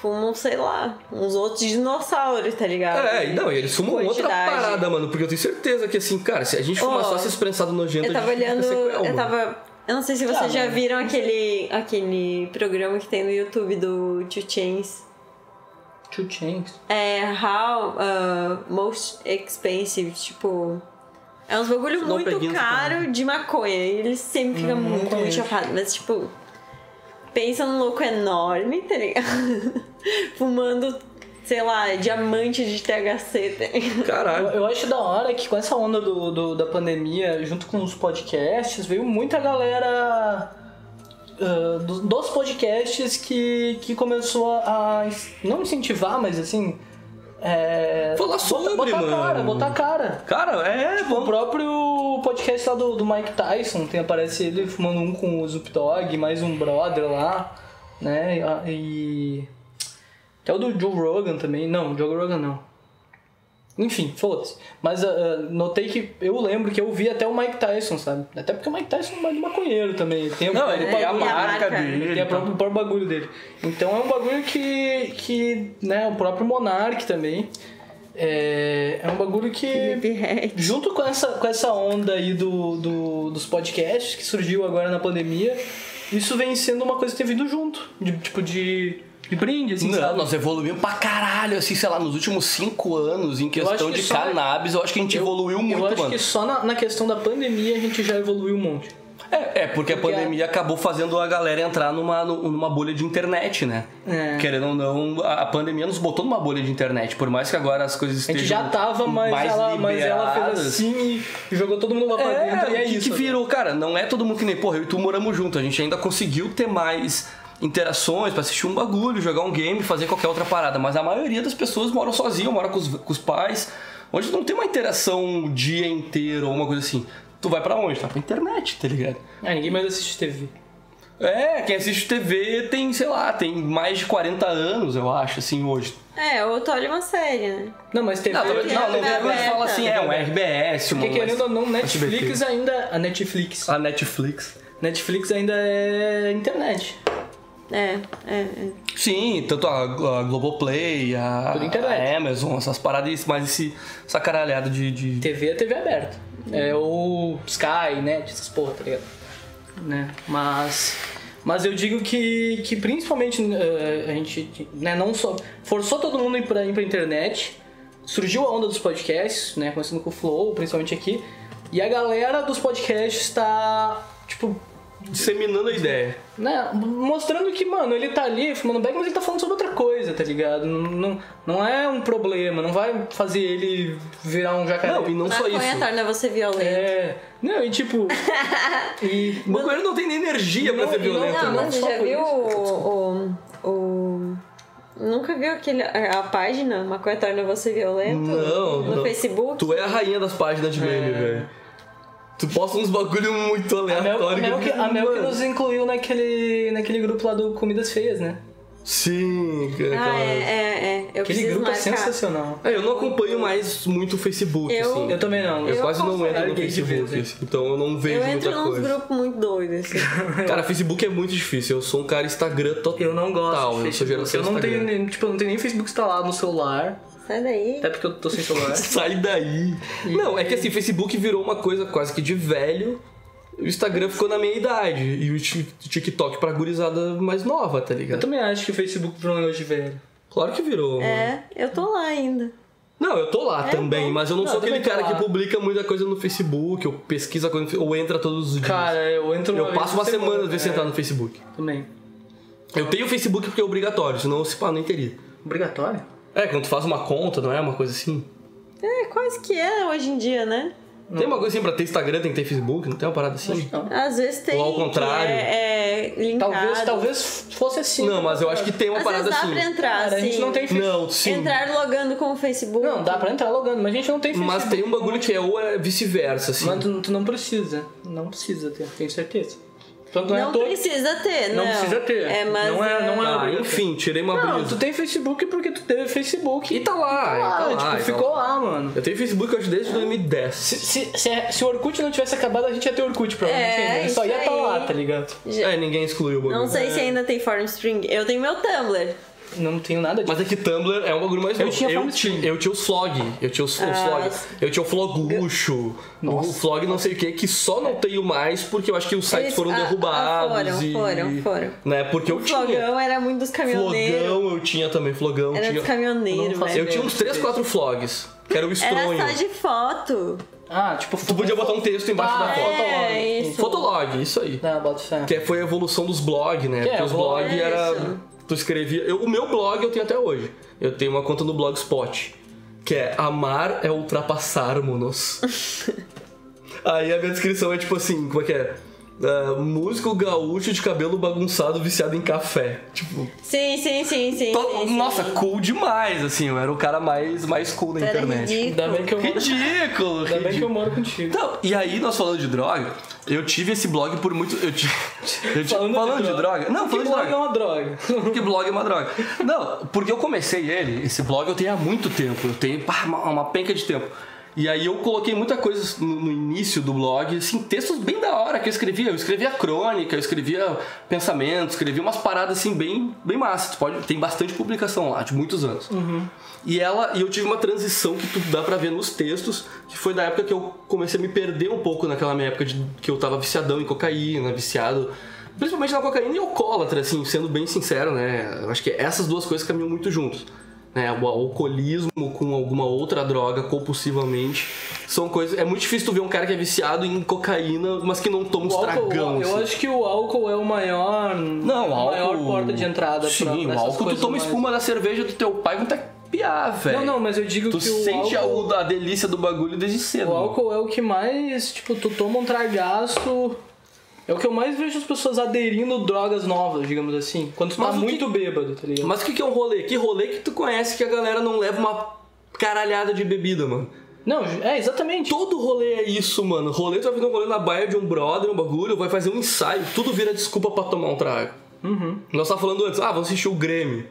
fumam, sei lá, uns outros dinossauros, tá ligado? É, e não, e eles fumam outra parada, mano. Porque eu tenho certeza que, assim, cara, se a gente fumar Ó, só esses prensados nojentos, Eu tava a gente olhando, fica sequel, eu mano. tava... Eu não sei se vocês Ah, já mano. viram aquele, aquele programa que tem no YouTube do Two Chains. Two Chains. É How uh, Most Expensive, tipo... É uns bagulho muito caro de maconha. E ele sempre fica muito, muito chapado. Mas, tipo... Pensa num louco enorme, tá ligado? Fumando, sei lá, diamante de THC, tá ligado? Eu, Caralho. eu acho da hora que com essa onda do, do- da pandemia, junto com os podcasts, veio muita galera ah, dos, dos podcasts que, que começou a não incentivar, mas assim. É, Falar sobre, botar, botar mano. cara, botar cara. Cara, é, O bom. próprio podcast lá do, do Mike Tyson, tem aparece ele fumando um com o Snoop Dogg, mais um brother lá, né? E- Até o do Joe Rogan também. Não, Joe Rogan não. Enfim, foda-se. Mas ah, notei que eu lembro que eu vi até o Mike Tyson, sabe? Até porque o Mike Tyson é mais maconheiro também. Tem, Não, ele tem a marca dele. ele tem própria- o próprio bagulho dele. Então é um bagulho que. que né, o próprio Monark também. É, é um bagulho que. Junto com essa, com essa onda aí do, do- dos podcasts que surgiu agora na pandemia, isso vem sendo uma coisa que tem vindo junto. De, tipo, de brinde, assim, Não, sabe? nós evoluímos pra caralho, assim, sei lá, nos últimos cinco anos, em questão que de cannabis, eu acho que a gente evoluiu muito, Eu acho mano. que só na, na questão da pandemia a gente já evoluiu um monte. É, é, porque a Porque pandemia acabou fazendo a galera entrar numa, numa bolha de internet, né? É. Querendo ou não, a a pandemia nos botou numa bolha de internet. Por mais que agora as coisas A gente estejam já tava, mas, mais ela, mas ela fez assim e jogou todo mundo lá pra É, dentro. E é que, isso. que virou, cara, não é todo mundo que nem, porra, eu e tu moramos junto, a gente ainda conseguiu ter mais interações pra assistir um bagulho, jogar um game, fazer qualquer outra parada, mas a maioria das pessoas moram sozinho, mora com os, com os pais, onde não tem uma interação o dia inteiro ou uma coisa assim. Tu vai pra onde? Tá pra internet, tá ligado? Ah, ninguém mais assiste TV. É, quem assiste TV tem, sei lá, tem mais de 40 anos, eu acho, assim, hoje. É, ou tu olha uma série, né? Não, mas TV. Não, não, TV não, não, aberta. quando fala assim, é um RBS, uma Porque querendo ou não, Netflix ainda. A Netflix. A Netflix. Netflix ainda é internet. É, é, é. Sim, tanto a, a Globoplay, a, a Amazon, essas paradas, mais esse, essa caralhada de, de... TV é TV aberta. É o Sky, Net, essas porra, tá ligado? Né? Mas. Mas eu digo que, que principalmente eh, a gente né, não só forçou todo mundo a ir pra, ir pra internet, surgiu a onda dos podcasts, né? Começando com o Flow, principalmente aqui, e a galera dos podcasts tá, tipo, disseminando a ideia. né, mostrando que, mano, ele tá ali fumando back, mas ele tá falando sobre outra coisa, tá ligado? Não, não, não é um problema, não vai fazer ele virar um jacaré. Não, e não só Maconha isso. torna você violento. É. Não, e tipo. e. O maconheiro não tem nem energia pra Não, ser e não- violento. Não, né? você só já viu o, o, o- Nunca viu aquele, a, a página Maconha Torna Você Violento? Não, No não. Facebook? Tu é a rainha das páginas de meme, É. velho. Tu posta uns bagulho muito A Mel, a aleatório. Mel, que, a Mel que nos incluiu naquele, naquele grupo lá do Comidas Feias, né? Sim, cara. Ah, é, é, é. Eu Aquele grupo é marcar. sensacional. É, eu não acompanho mais muito o Facebook, Eu- assim. Eu também não. Eu Eu quase não entro no Facebook, assim, então eu não vejo Eu entro muita coisa. grupos muito doidos, assim. Cara, Facebook é muito difícil. Eu sou um cara Instagram total. Eu não gosto Tal, de eu sou Facebook. geração Eu não tenho, Instagram. nem- tipo, eu não tenho nem Facebook instalado no celular. Sai daí. Até porque eu tô sem celular. Sai daí. Não, é que assim, Facebook virou uma coisa quase que de velho. O Instagram ficou na minha idade. E o Tik- TikTok pra gurizada mais nova, tá Eu ligado? também acho que o Facebook virou um negócio de velho. Claro que virou. É, eu tô lá ainda. Não, eu tô lá É também, bom. mas eu não, Não, sou eu aquele cara lá. que publica muita coisa no Facebook, ou pesquisa coisa, ou entra todos os dias. Cara, eu entro eu vez passo uma semana às vezes é, entrar no Facebook. Também. Eu tenho o Facebook porque é obrigatório, senão eu se pá, nem teria. Obrigatório? É, quando tu faz uma conta, não é uma coisa assim? É, quase que é hoje em dia, né? Tem uma coisa assim, pra ter Instagram tem que ter Facebook, não tem uma parada assim? Às vezes tem. Ou ao contrário. É, é linkado. Talvez, talvez fosse assim. Não, mas eu acho que tem uma Às parada vezes dá assim. pra entrar, Cara, a gente assim. não tem Facebook. Não, sim. Entrar logando com o Facebook. Não, dá pra entrar logando, mas a gente não tem Facebook. Mas tem um bagulho que é ou é vice-versa, assim. Mas tu, tu não precisa. Não precisa ter, tenho certeza. Tanto não, Não é todo... precisa ter, não. Não precisa ter. É, mas Não é- não é Ah, enfim, tirei uma Não, brisa. tu tem Facebook porque tu teve Facebook. E tá lá, Tá e lá, tá lá, tipo, e tá ficou lá. lá, mano. Eu tenho Facebook eu acho desde 2010. Se, se, se, se o Orkut não tivesse acabado, a gente ia ter Orkut, provavelmente. É, ainda. Só isso ia estar aí. lá, tá ligado? É, ninguém excluiu o bagulho. Não sei se ainda tem Formspring. Eu tenho meu Tumblr. Não tenho nada disso. Mas é que Tumblr é um bagulho mais Eu novo. tinha eu, tinha, eu tinha os Flog, eu tinha os, os Ah, Flog, eu tinha o Flogucho, o Flog não sei o que, que só não tenho mais porque eu acho que os sites Eles- foram ah, ah, derrubados foram, e... foram, foram. Né, porque eu O tinha. flogão era muito dos caminhoneiros. Flogão eu tinha também, Flogão. Era tinha... dos caminhoneiros, Eu velho. Eu tinha uns 3, 4 Flogs, que era o estronho. Era só de foto. Ah, tipo... Tu podia botar um texto embaixo Ah, da foto. É, isso. Fotolog, isso aí. Não, bota fé. Que foi a evolução dos blogs, né? Que é, Porque os o blog blogs é era. Tu escrevia. eu- o meu blog eu tenho até hoje. Eu tenho uma conta no Blogspot. Que é Amar é ultrapassarmos-nos. Aí a minha descrição é tipo assim, como é que é? Ah, músico gaúcho de cabelo bagunçado viciado em café. Tipo, Sim, sim, sim, sim. to- sim, sim. nossa, cool demais, assim. Eu era o cara mais, mais cool na era internet. ridículo. Ainda bem que eu, Ridículo, ainda bem que eu moro contigo. Não, e aí nós falando de droga, eu tive esse blog por muito. Eu tive, eu tive- falando, de, droga. Não, que falando de blog é droga. uma droga. Porque blog é uma droga. Não, porque eu comecei ele, esse blog eu tenho há muito tempo. Eu tenho pá, uma, uma penca de tempo. E aí eu coloquei muita coisa no, no início do blog, assim, textos bem da hora que eu escrevia. Eu escrevia crônica, eu escrevia pensamentos, escrevia umas paradas assim bem, bem massas. Tu Pode, tem bastante publicação lá, de muitos anos. E ela e eu tive uma transição que tu dá pra ver nos textos, que foi da época que eu comecei a me perder um pouco naquela minha época de que eu tava viciadão em cocaína, viciado principalmente na cocaína e alcoólatra, assim, sendo bem sincero, né? Eu acho que essas duas coisas caminham muito juntos. Né, o alcoolismo com alguma outra droga compulsivamente são coisas. É muito difícil tu ver um cara que é viciado em cocaína, mas que não toma O álcool, eu assim. acho que o álcool é o maior. Não, o a álcool. maior porta de entrada Sim, pra, o álcool tu toma mais- espuma da cerveja do teu pai quando tá piar, velho. Não, não, mas eu digo Tu que o sente álcool, a, a delícia do bagulho desde cedo. o álcool é o que mais, tipo, tu toma um tragaço. É o que eu mais vejo as pessoas aderindo drogas novas, digamos assim. Quando tu Mas tá o que- muito bêbado, tá ligado? Mas o que, que é um rolê? Que rolê que tu conhece que a galera não leva uma caralhada de bebida, mano? Não, é exatamente. Todo rolê é isso, mano. Rolê, tu vai fazer um rolê na baia de um brother, um bagulho, vai fazer um ensaio, tudo vira desculpa pra tomar um trago. Uhum. Nós tava falando antes, ah, vamos assistir o Grêmio.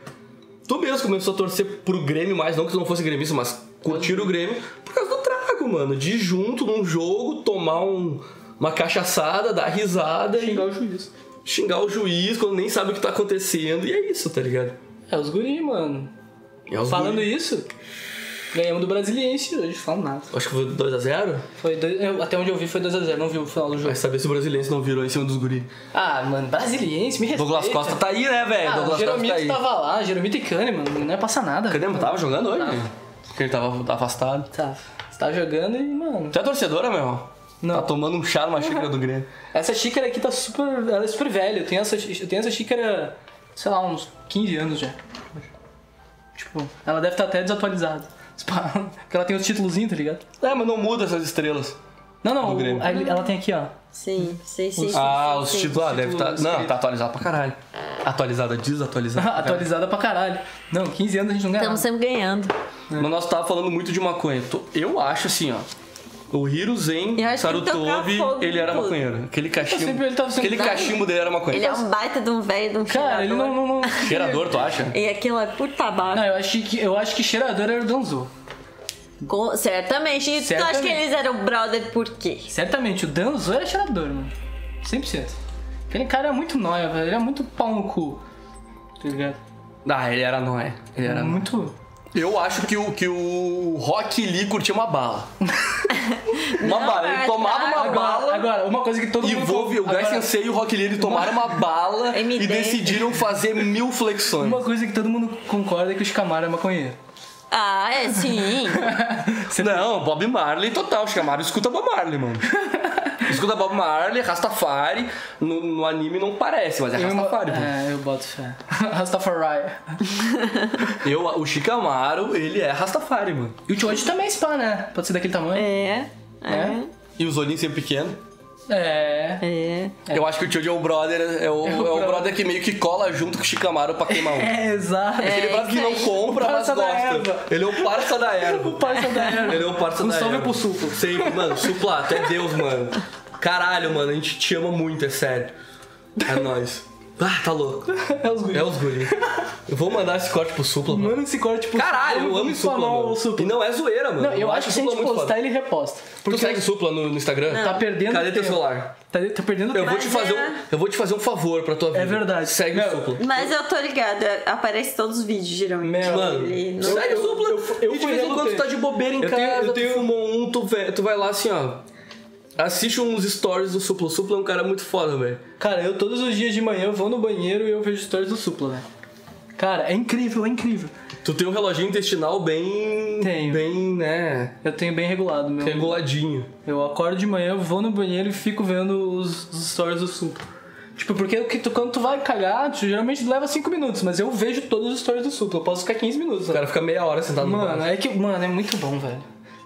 Tu mesmo começou a torcer pro Grêmio mais, não que tu não fosse gremista, mas curtir o Grêmio por causa do trago, mano. De junto num jogo, tomar um, uma cachaçada, dar risada Xingar e o juiz. xingar o juiz quando nem sabe o que tá acontecendo. E é isso, tá ligado? É os guri, mano. É os Falando guri. isso, ganhamos do Brasiliense hoje, falo nada. Acho que foi 2x0. Foi dois, eu- até onde eu vi foi 2x0, não vi o final do jogo. Vai saber se o brasileiro não virou em cima dos guri. Ah, mano, Brasiliense, me respeita. Douglas Costa tá aí, né, velho? Ah, o Douglas Costa Jeromito tá aí. tava lá, Jeromito e Kahneman, não ia passar nada. Cadê? Tava jogando hoje? Tava. Porque ele tava tava afastado. Tá. Você tá jogando e, mano. Tu é torcedora, meu? Não. Tá tomando um chá numa xícara do Grêmio. Essa xícara aqui tá super. Ela é super velha. Eu tenho essa, eu tenho essa xícara, sei lá, uns 15 anos já. Tipo, ela deve estar até desatualizada. Porque ela tem os títulozinhos, tá ligado? É, mas não muda essas estrelas. Não, não, o- aí ela tem aqui, ó. Sim, sim, sim. sim, ah, sim, os sim. títulos. Ah, deve estar. títulos Não, tá atualizado pra caralho. Atualizada, desatualizada. Atualizada pra caralho. Não, 15 anos a gente não ganha. Estamos sempre ganhando. Mas nós tava falando muito de maconha. Tô- Eu acho assim, ó. O que tocar Sarutobi, ele era tudo. maconheiro. Aquele cachimbo. sempre ele aquele cachimbo dele era maconha. Ele é um baita de um velho de um Cara, ele cheirador. não. não, não... Cheirador, tu acha? E aquilo é por tabaco. Não, eu acho que, eu acho que cheirador era o Danzo. Com- certamente. E tu acha Certamente. que eles eram brother por quê? Certamente, o Danzo era cheirador, mano. 100%. Aquele cara é muito nóia, velho. Ele é muito pau no cu. Tá ligado? Ah, ele era nóia. Ele era nóia. Eu acho que o, que o Rock Lee curtia uma bala. uma Não, bala. Ele tomava uma agora- bala. Agora, uma coisa que todo E mundo. Volve, o Guy Sensei e o Rock Lee eles tomaram uma bala MD. e decidiram fazer mil flexões. Uma coisa que todo mundo concorda é que o Shikamaru é maconheiro. Ah, é sim. Não, Bob Marley total. Chamaram escuta Bob Marley, mano. Escuta Bob Marley, Rastafari. No, no anime não parece, mas é Rastafari. É, eu boto fé. Rastafari. Eu, o Shikamaru, ele é Rastafari, mano. E o Choji também é spa, né? Pode ser daquele tamanho. É. É. E os olhinhos sempre pequenos. É. É. Eu acho que o Choji é o brother, é o, É é o o brother. brother que meio que cola junto com o Shikamaru pra queimar um. É, exato. Aquele brother que não compra, O mas parça da gosta. Ele é o parça da erva. O parça da erva. Ele é o parça Um da salve erva. pro Supla. Sempre, mano, Supla, tu é Deus, mano. Caralho, mano, a gente te ama muito, é sério. É nóis. Ah, tá louco. É os guri. É os guri. Eu vou mandar esse corte pro Supla, mano. Mano, esse corte, tipo. Caralho, eu amo vamos Supla, mano. o Supla. E não é zoeira, mano. Não, eu acho que se a gente postar, foda. ele reposta. Tu segue Supla no, no Instagram? tá perdendo Cadê teu tempo. celular? Tá, tá perdendo Eu vou, te fazer é- um, eu vou te fazer um favor pra tua vida. É verdade. Segue Meu, o Supla. Mas eu tô ligada, aparece todos os vídeos, geralmente. Meu, Mano, Ele não- segue o eu- Supla. eu- eu e de vez em quando tu tá de bobeira em Eu casa, tenho- eu tu tenho- fumou um, tu, tu vai lá assim, ó. Assiste uns stories do Supla. O Supla é um cara muito foda, velho. Cara, eu todos os dias de manhã eu vou no banheiro e eu vejo stories do Supla, né? Cara, é incrível, é incrível. Tu tem um reloginho intestinal bem. Tenho. Bem, né? Eu tenho bem regulado, meu. Reguladinho. Eu acordo de manhã, vou no banheiro e fico vendo os, os stories do Supla. Tipo, porque tu- quando tu vai cagar, tu geralmente leva 5 minutos, mas eu vejo todos os stories do Supla. Eu posso ficar 15 minutos. O né? cara fica meia hora sentado no Mano, é que, mano, é muito bom, velho.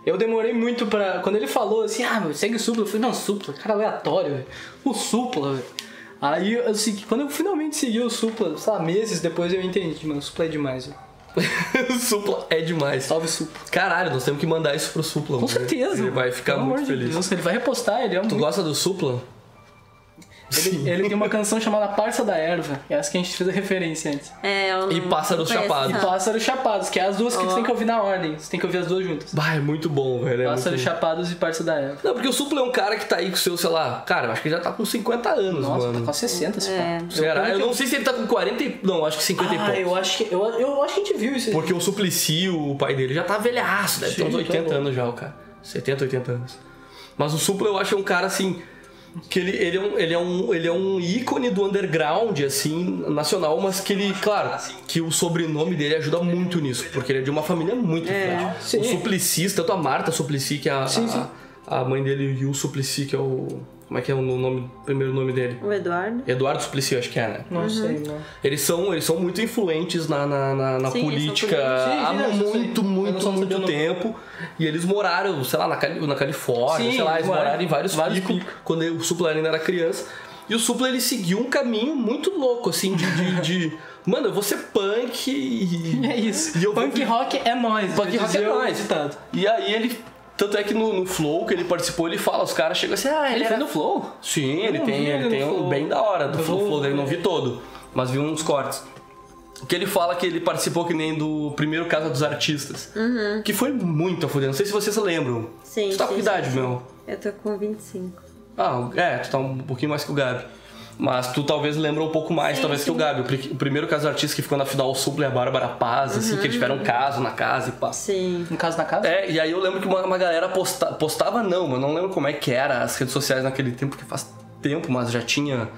Eu demorei muito pra. Quando ele falou assim, ah, meu, segue o Supla, eu falei, não, Supla, cara aleatório, velho. O Supla, velho. Aí eu segui, quando eu finalmente segui o Supla, sei lá, meses depois eu entendi, mano, o Supla é demais, velho. Supla é demais. Salve Supla. Caralho, nós temos que mandar isso pro Supla. Com mano. certeza. Ele vai ficar Pelo muito de feliz. Deus, ele vai repostar, ele é um. Tu gosta do Supla? Ele, ele tem uma canção chamada Parça da Erva, é essa que a gente fez a referência antes. É, eu E Pássaros Chapados. E. Pássaros Chapados, que é as duas que você tem que ouvir na ordem. Você tem que ouvir as duas juntas. Bah, é muito bom, velho. É Pássaros muito... Chapados e Parça da Erva. Não, porque o Supla é um cara que tá aí com o seu, sei lá, cara, eu acho que ele já tá com 50 anos, Nossa, mano. tá quase 60 esse É. pá. Será? Eu não sei se ele tá com 40 e... Não, acho que 50 e Ah, pouco. eu acho que eu, eu acho que a gente viu isso. Porque o Suplicy, o pai dele, já tá velhaço, deve ter Sim, uns tá 80 bom. anos já, o cara. 70, 80 anos. Mas o Supla eu acho um cara assim. Que ele, ele, é um, ele, é um, ele é um ícone do underground, assim, nacional, mas que ele, claro, que o sobrenome dele ajuda muito nisso, porque ele é de uma família muito É. O Suplicy, tanto a Marta Suplicy, que é a, a, a mãe dele, e o Suplicy, que é o. Como é que é o nome, o primeiro nome dele? O Eduardo. Eduardo Suplicy, acho que é, né? Não sei, não. Eles são, eles são muito influentes na, na, na, na Sim, política. Sim, há sim, sei. muito, muito, muito tempo. E eles moraram, sei lá, na, Cali- na Califórnia, Sim, sei lá, eles moraram moraram em vários, vários picos, picos. quando o Supla ainda era criança. E o Supla ele seguiu um caminho muito louco, assim, de. de, de- Mano, eu vou ser punk e. É isso. E eu vou Punk vi- rock é nós. Punk rock é ditado. E aí ele Tanto é que no, no Flow que ele participou, ele fala, os caras chegam assim, ah, ele, Ele era foi no Flow? Sim, ele tem, ele ele tem um Flow. bem da hora do Flow, Flow dele, não vi todo, mas vi uns cortes. Que ele fala que ele participou que nem do primeiro Casa dos Artistas. Que foi muito a fuder. Não sei se vocês lembram. Sim, Tu tá com sim, idade, sim, meu? Eu tô com 25. Ah, é, tu tá um pouquinho mais que o Gabi. Mas tu talvez lembra um pouco mais, Sim, talvez, que o sim. Gabi. O pri- O primeiro caso dos artistas que ficou na final, o Supla e a Bárbara Paz, assim, que eles tiveram um caso na casa e pá. Sim. No caso na casa? É, e aí eu lembro que uma, uma galera posta, postava, não, eu não lembro como é que era as redes sociais naquele tempo, porque faz tempo, mas já tinha.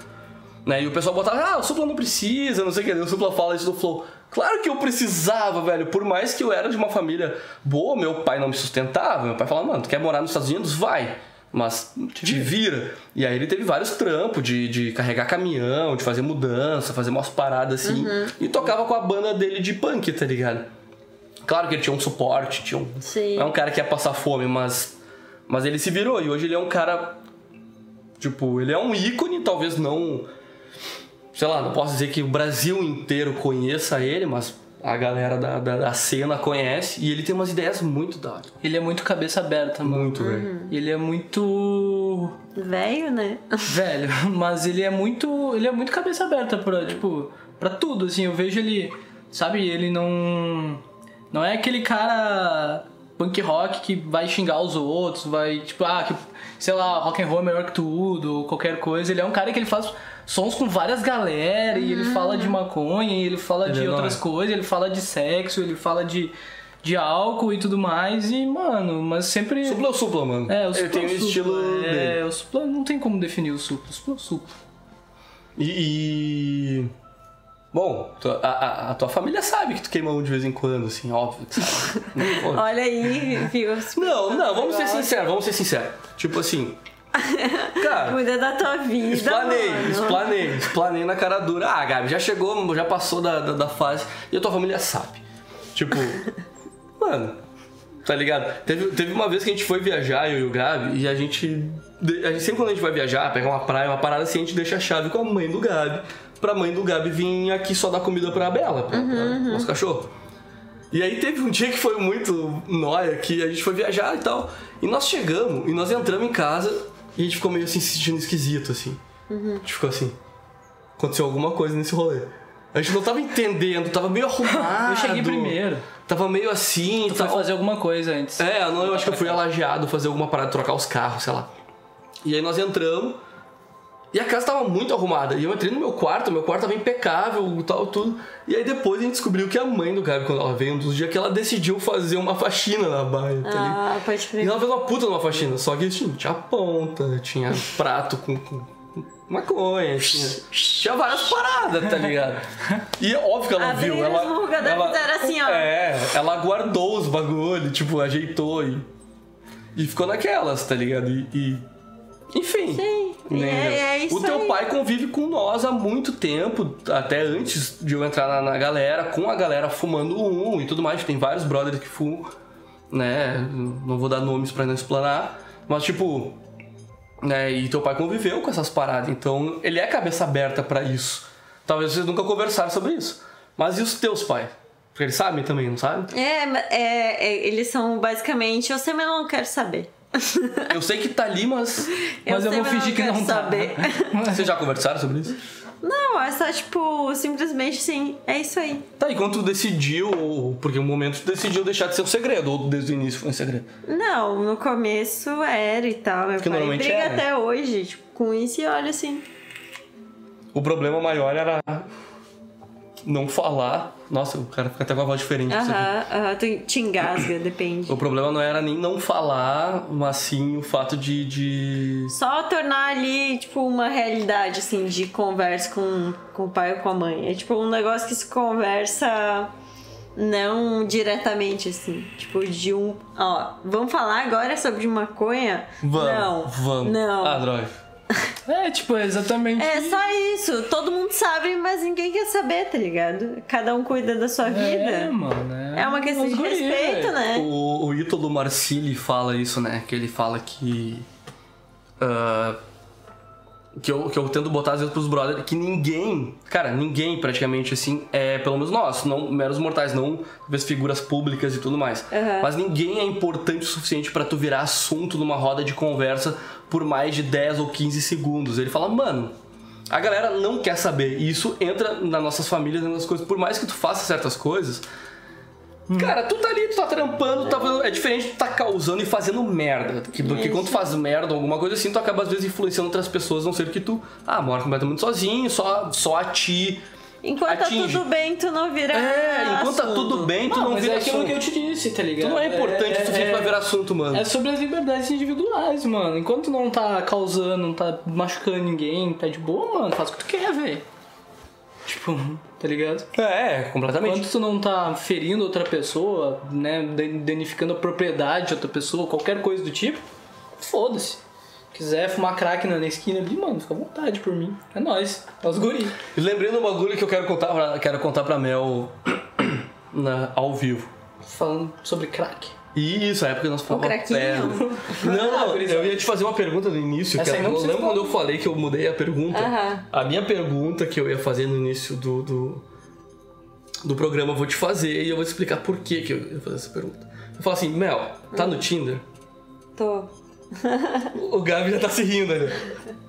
Né? E o pessoal botava, ah, o Supla não precisa, não sei o que. E o Supla fala isso do Flow. Claro que eu precisava, velho. Por mais que eu era de uma família boa, meu pai não me sustentava. Meu pai falava, mano, tu quer morar nos Estados Unidos? Vai. Mas te vira. E aí ele teve vários trampos de, de carregar caminhão, de fazer mudança, fazer umas paradas assim. E tocava com a banda dele de punk, tá ligado? Claro que ele tinha um suporte, tinha um. Sim. É um cara que ia passar fome, mas. Mas ele se virou. E hoje ele é um cara. Tipo, ele é um ícone, talvez não. Sei lá, não posso dizer que o Brasil inteiro conheça ele, mas a galera da, da, da cena conhece. E ele tem umas ideias muito da hora. Ele é muito cabeça aberta, mano. Muito, velho. Ele é muito Velho, né? velho, mas ele é muito, ele é muito cabeça aberta pra, tipo, para tudo, assim, eu vejo ele, sabe, ele não não é aquele cara punk rock que vai xingar os outros, vai, tipo, ah, que, sei lá, rock and roll é melhor que tudo, ou qualquer coisa. Ele é um cara que ele faz sons com várias galera e ele fala de maconha, e ele fala Ele de é outras nóis. coisas, ele fala de sexo, ele fala de de álcool e tudo mais, e, mano, mas sempre. Supla é o supla, mano. É, o ele Supla tem é o Supla. estilo É, dele. o Supla não tem como definir o Supla. O Supla é o Supla. E. e- Bom, a, a- a tua família sabe que tu queima um de vez em quando, assim, óbvio que sabe. Olha aí, viu? Não, não, vamos ser sinceros, vamos ser sinceros. Tipo assim. Cara, Cuida da tua vida. explanei, mano. explanei, explanei na cara dura. Ah, Gabi, já chegou, já passou da, da, da fase e a tua família sabe. Tipo, mano, tá ligado? Teve, teve uma vez que a gente foi viajar, eu e o Gabi, e a gente, a gente. Sempre quando a gente vai viajar, pegar uma praia, uma parada assim, a gente deixa a chave com a mãe do Gabi. Pra mãe do Gabi vir aqui só dar comida pra Bela, pra, pra nosso cachorro. E aí teve um dia que foi muito nóia, que a gente foi viajar e tal. E nós chegamos, e nós entramos em casa, e a gente ficou meio assim, se sentindo esquisito, assim. A gente ficou assim, aconteceu alguma coisa nesse rolê. A gente não tava entendendo, tava meio arrumado. Eu cheguei primeiro. Tava meio assim Tu foi tal. fazer alguma coisa antes. É, não, eu acho que eu fui alageado fazer alguma parada, trocar os carros, sei lá. E aí nós entramos. E a casa tava muito arrumada. E eu entrei no meu quarto, meu quarto tava impecável e tal, tudo. E aí depois a gente descobriu que a mãe do Gabi, quando ela veio, um dos dias que ela decidiu fazer uma faxina na baia, tá ligado? Ah, pode E crer. ela fez uma puta numa faxina, só que tinha, tinha ponta, tinha prato com, com maconha, tinha, tinha várias paradas, tá ligado? E é óbvio que ela viu, ela, ela fizeram assim, ó. É, ela guardou os bagulho, tipo, ajeitou e, e ficou naquelas, tá ligado? E, e- enfim. Sim, né? é- é isso o teu aí. pai convive com nós há muito tempo, até antes de eu entrar na, na galera, com a galera fumando um e tudo mais. Tem vários brothers que fumam, né? Não vou dar nomes pra não explanar, mas tipo, né? E teu pai conviveu com essas paradas, então ele é cabeça aberta pra isso. Talvez vocês nunca conversaram sobre isso. Mas e os teus pais? Porque eles sabem também, não sabem? É, é, é, eles são basicamente, eu eu não quero saber. Eu sei que tá ali, mas. Mas eu vou fingir que não tá. saber. Vocês já conversaram sobre isso? Não, é só tipo, simplesmente assim, é isso aí. Tá, e quando tu decidiu, ou- porque um momento tu decidiu deixar de ser um segredo, ou desde o início foi um segredo. Não, no começo era e tal. Meu Porque pai normalmente briga é, né? até hoje, tipo, com isso e olha assim. O problema maior era não falar. Nossa, o cara fica até com a voz diferente. disso aqui. Aham, aham, tu te engasga, depende. O problema não era nem não falar, mas sim o fato de. de... Só tornar ali, tipo, uma realidade, assim, de conversa com, com o pai ou com a mãe. É tipo um negócio que se conversa não diretamente, assim. Tipo, de um. Ó, vamos falar agora sobre maconha? Vamos, não. vamos. Não. Ah, droga. É, tipo, é exatamente. É só isso. Todo mundo sabe, mas ninguém quer saber, tá ligado? Cada um cuida da sua É, vida. mano. É uma questão de guri, respeito, né? O, o Ítalo Marcilli fala isso, né? Que ele fala que. ah, que eu, que eu tento botar às vezes pros brothers, que ninguém, cara, ninguém praticamente assim, é, pelo menos nós, não meros mortais, não talvez figuras públicas e tudo mais. Aham. Mas ninguém é importante o suficiente pra tu virar assunto numa roda de conversa por mais de 10 ou 15 segundos. Ele fala, mano, a galera não quer saber. E isso entra nas nossas famílias, nas coisas. Por mais que tu faça certas coisas, Cara, tu tá ali, tu tá trampando, tu tá fazendo- é diferente de tu tá causando e fazendo merda. Que, do que Isso. quando tu faz merda ou alguma coisa assim, tu acaba às vezes influenciando outras pessoas, a não ser que tu, ah, mora completamente sozinho, só, só a ti. Enquanto Atinge. tá tudo bem, tu não vira. É, enquanto tá assunto. tudo bem, tu Não, não mas vira é aquilo assunto. que eu te disse, tá ligado? Tu não é importante o suficiente é, pra virar assunto, mano. É sobre as liberdades individuais, mano. Enquanto não tá causando, não tá machucando ninguém, tá de boa, mano, faz o que tu quer, velho. Tipo, tá ligado? É, completamente. Enquanto tu não tá ferindo outra pessoa, né, dan- danificando a propriedade de outra pessoa, qualquer coisa do tipo, foda-se. Quiser fumar crack na na esquina ali, mano, fica à vontade por mim. É nóis. É os guri. E lembrei do bagulho que eu quero contar pra, quero contar pra Mel na- ao vivo. Falando sobre crack. E isso, a época que nós falamos craquinho. Não, não, eu ia te fazer uma pergunta no início. Essa Que eu lembro quando eu falei que eu mudei a pergunta? A minha pergunta que eu ia fazer no início do, do, do programa eu vou te fazer e eu vou te explicar por que, que eu ia fazer essa pergunta. Eu falo assim, Mel, tá no Tinder? Tô. O Gabi já tá se rindo ali.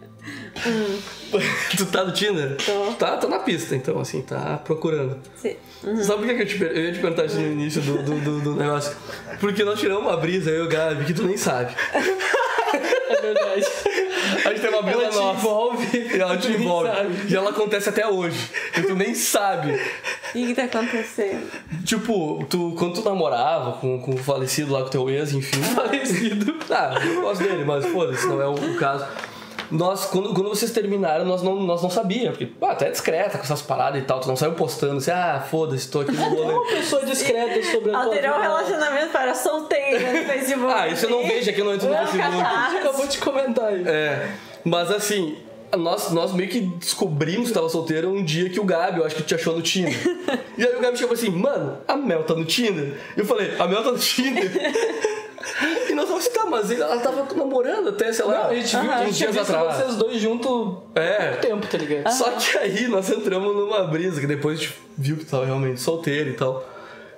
tu tá no Tinder? Tô. Tá, tá na pista, então, assim, tá procurando. Se- Sabe por que que eu, te, eu ia te perguntar isso no início do, do, do- do negócio? Porque nós tiramos uma brisa, eu e o Gabi, que tu nem sabe. É verdade. A gente tem uma brisa Ela te nossa. envolve. E ela te envolve. E ela acontece até hoje. E tu nem sabe. O que tá acontecendo? Tipo, tu, quando tu namorava com, com o falecido lá, com teu ex, enfim. Falecido. Ah, eu gosto dele, mas foda-se, não é o, o caso. Nós, quando, quando vocês terminaram, nós não, nós não sabíamos. Porque, ah, tu é discreta com essas paradas e tal. Tu não saiu postando assim, ah, foda-se, tô aqui no rolê. uma pessoa discreta sobre a tua Alterou o relacionamento para solteira no Facebook. Ah, isso eu não vejo aqui no no Não, Facebook. capaz. Acabou de comentar aí. É, mas assim, nós, nós meio que descobrimos que tava solteira um dia que o Gabi, eu acho que te achou no Tinder. e aí o Gabi chegou assim, mano, a Mel tá no Tinder? E eu falei, a Mel tá no Tinder? e nós falamos assim, tá, mas ela tava namorando até, sei lá, Não, a gente viu, a uns gente tinha dias atrás. vocês dois juntos É. há tempo, tá ligado? Só que aí nós entramos numa brisa, que depois a gente viu que tava realmente solteiro e tal.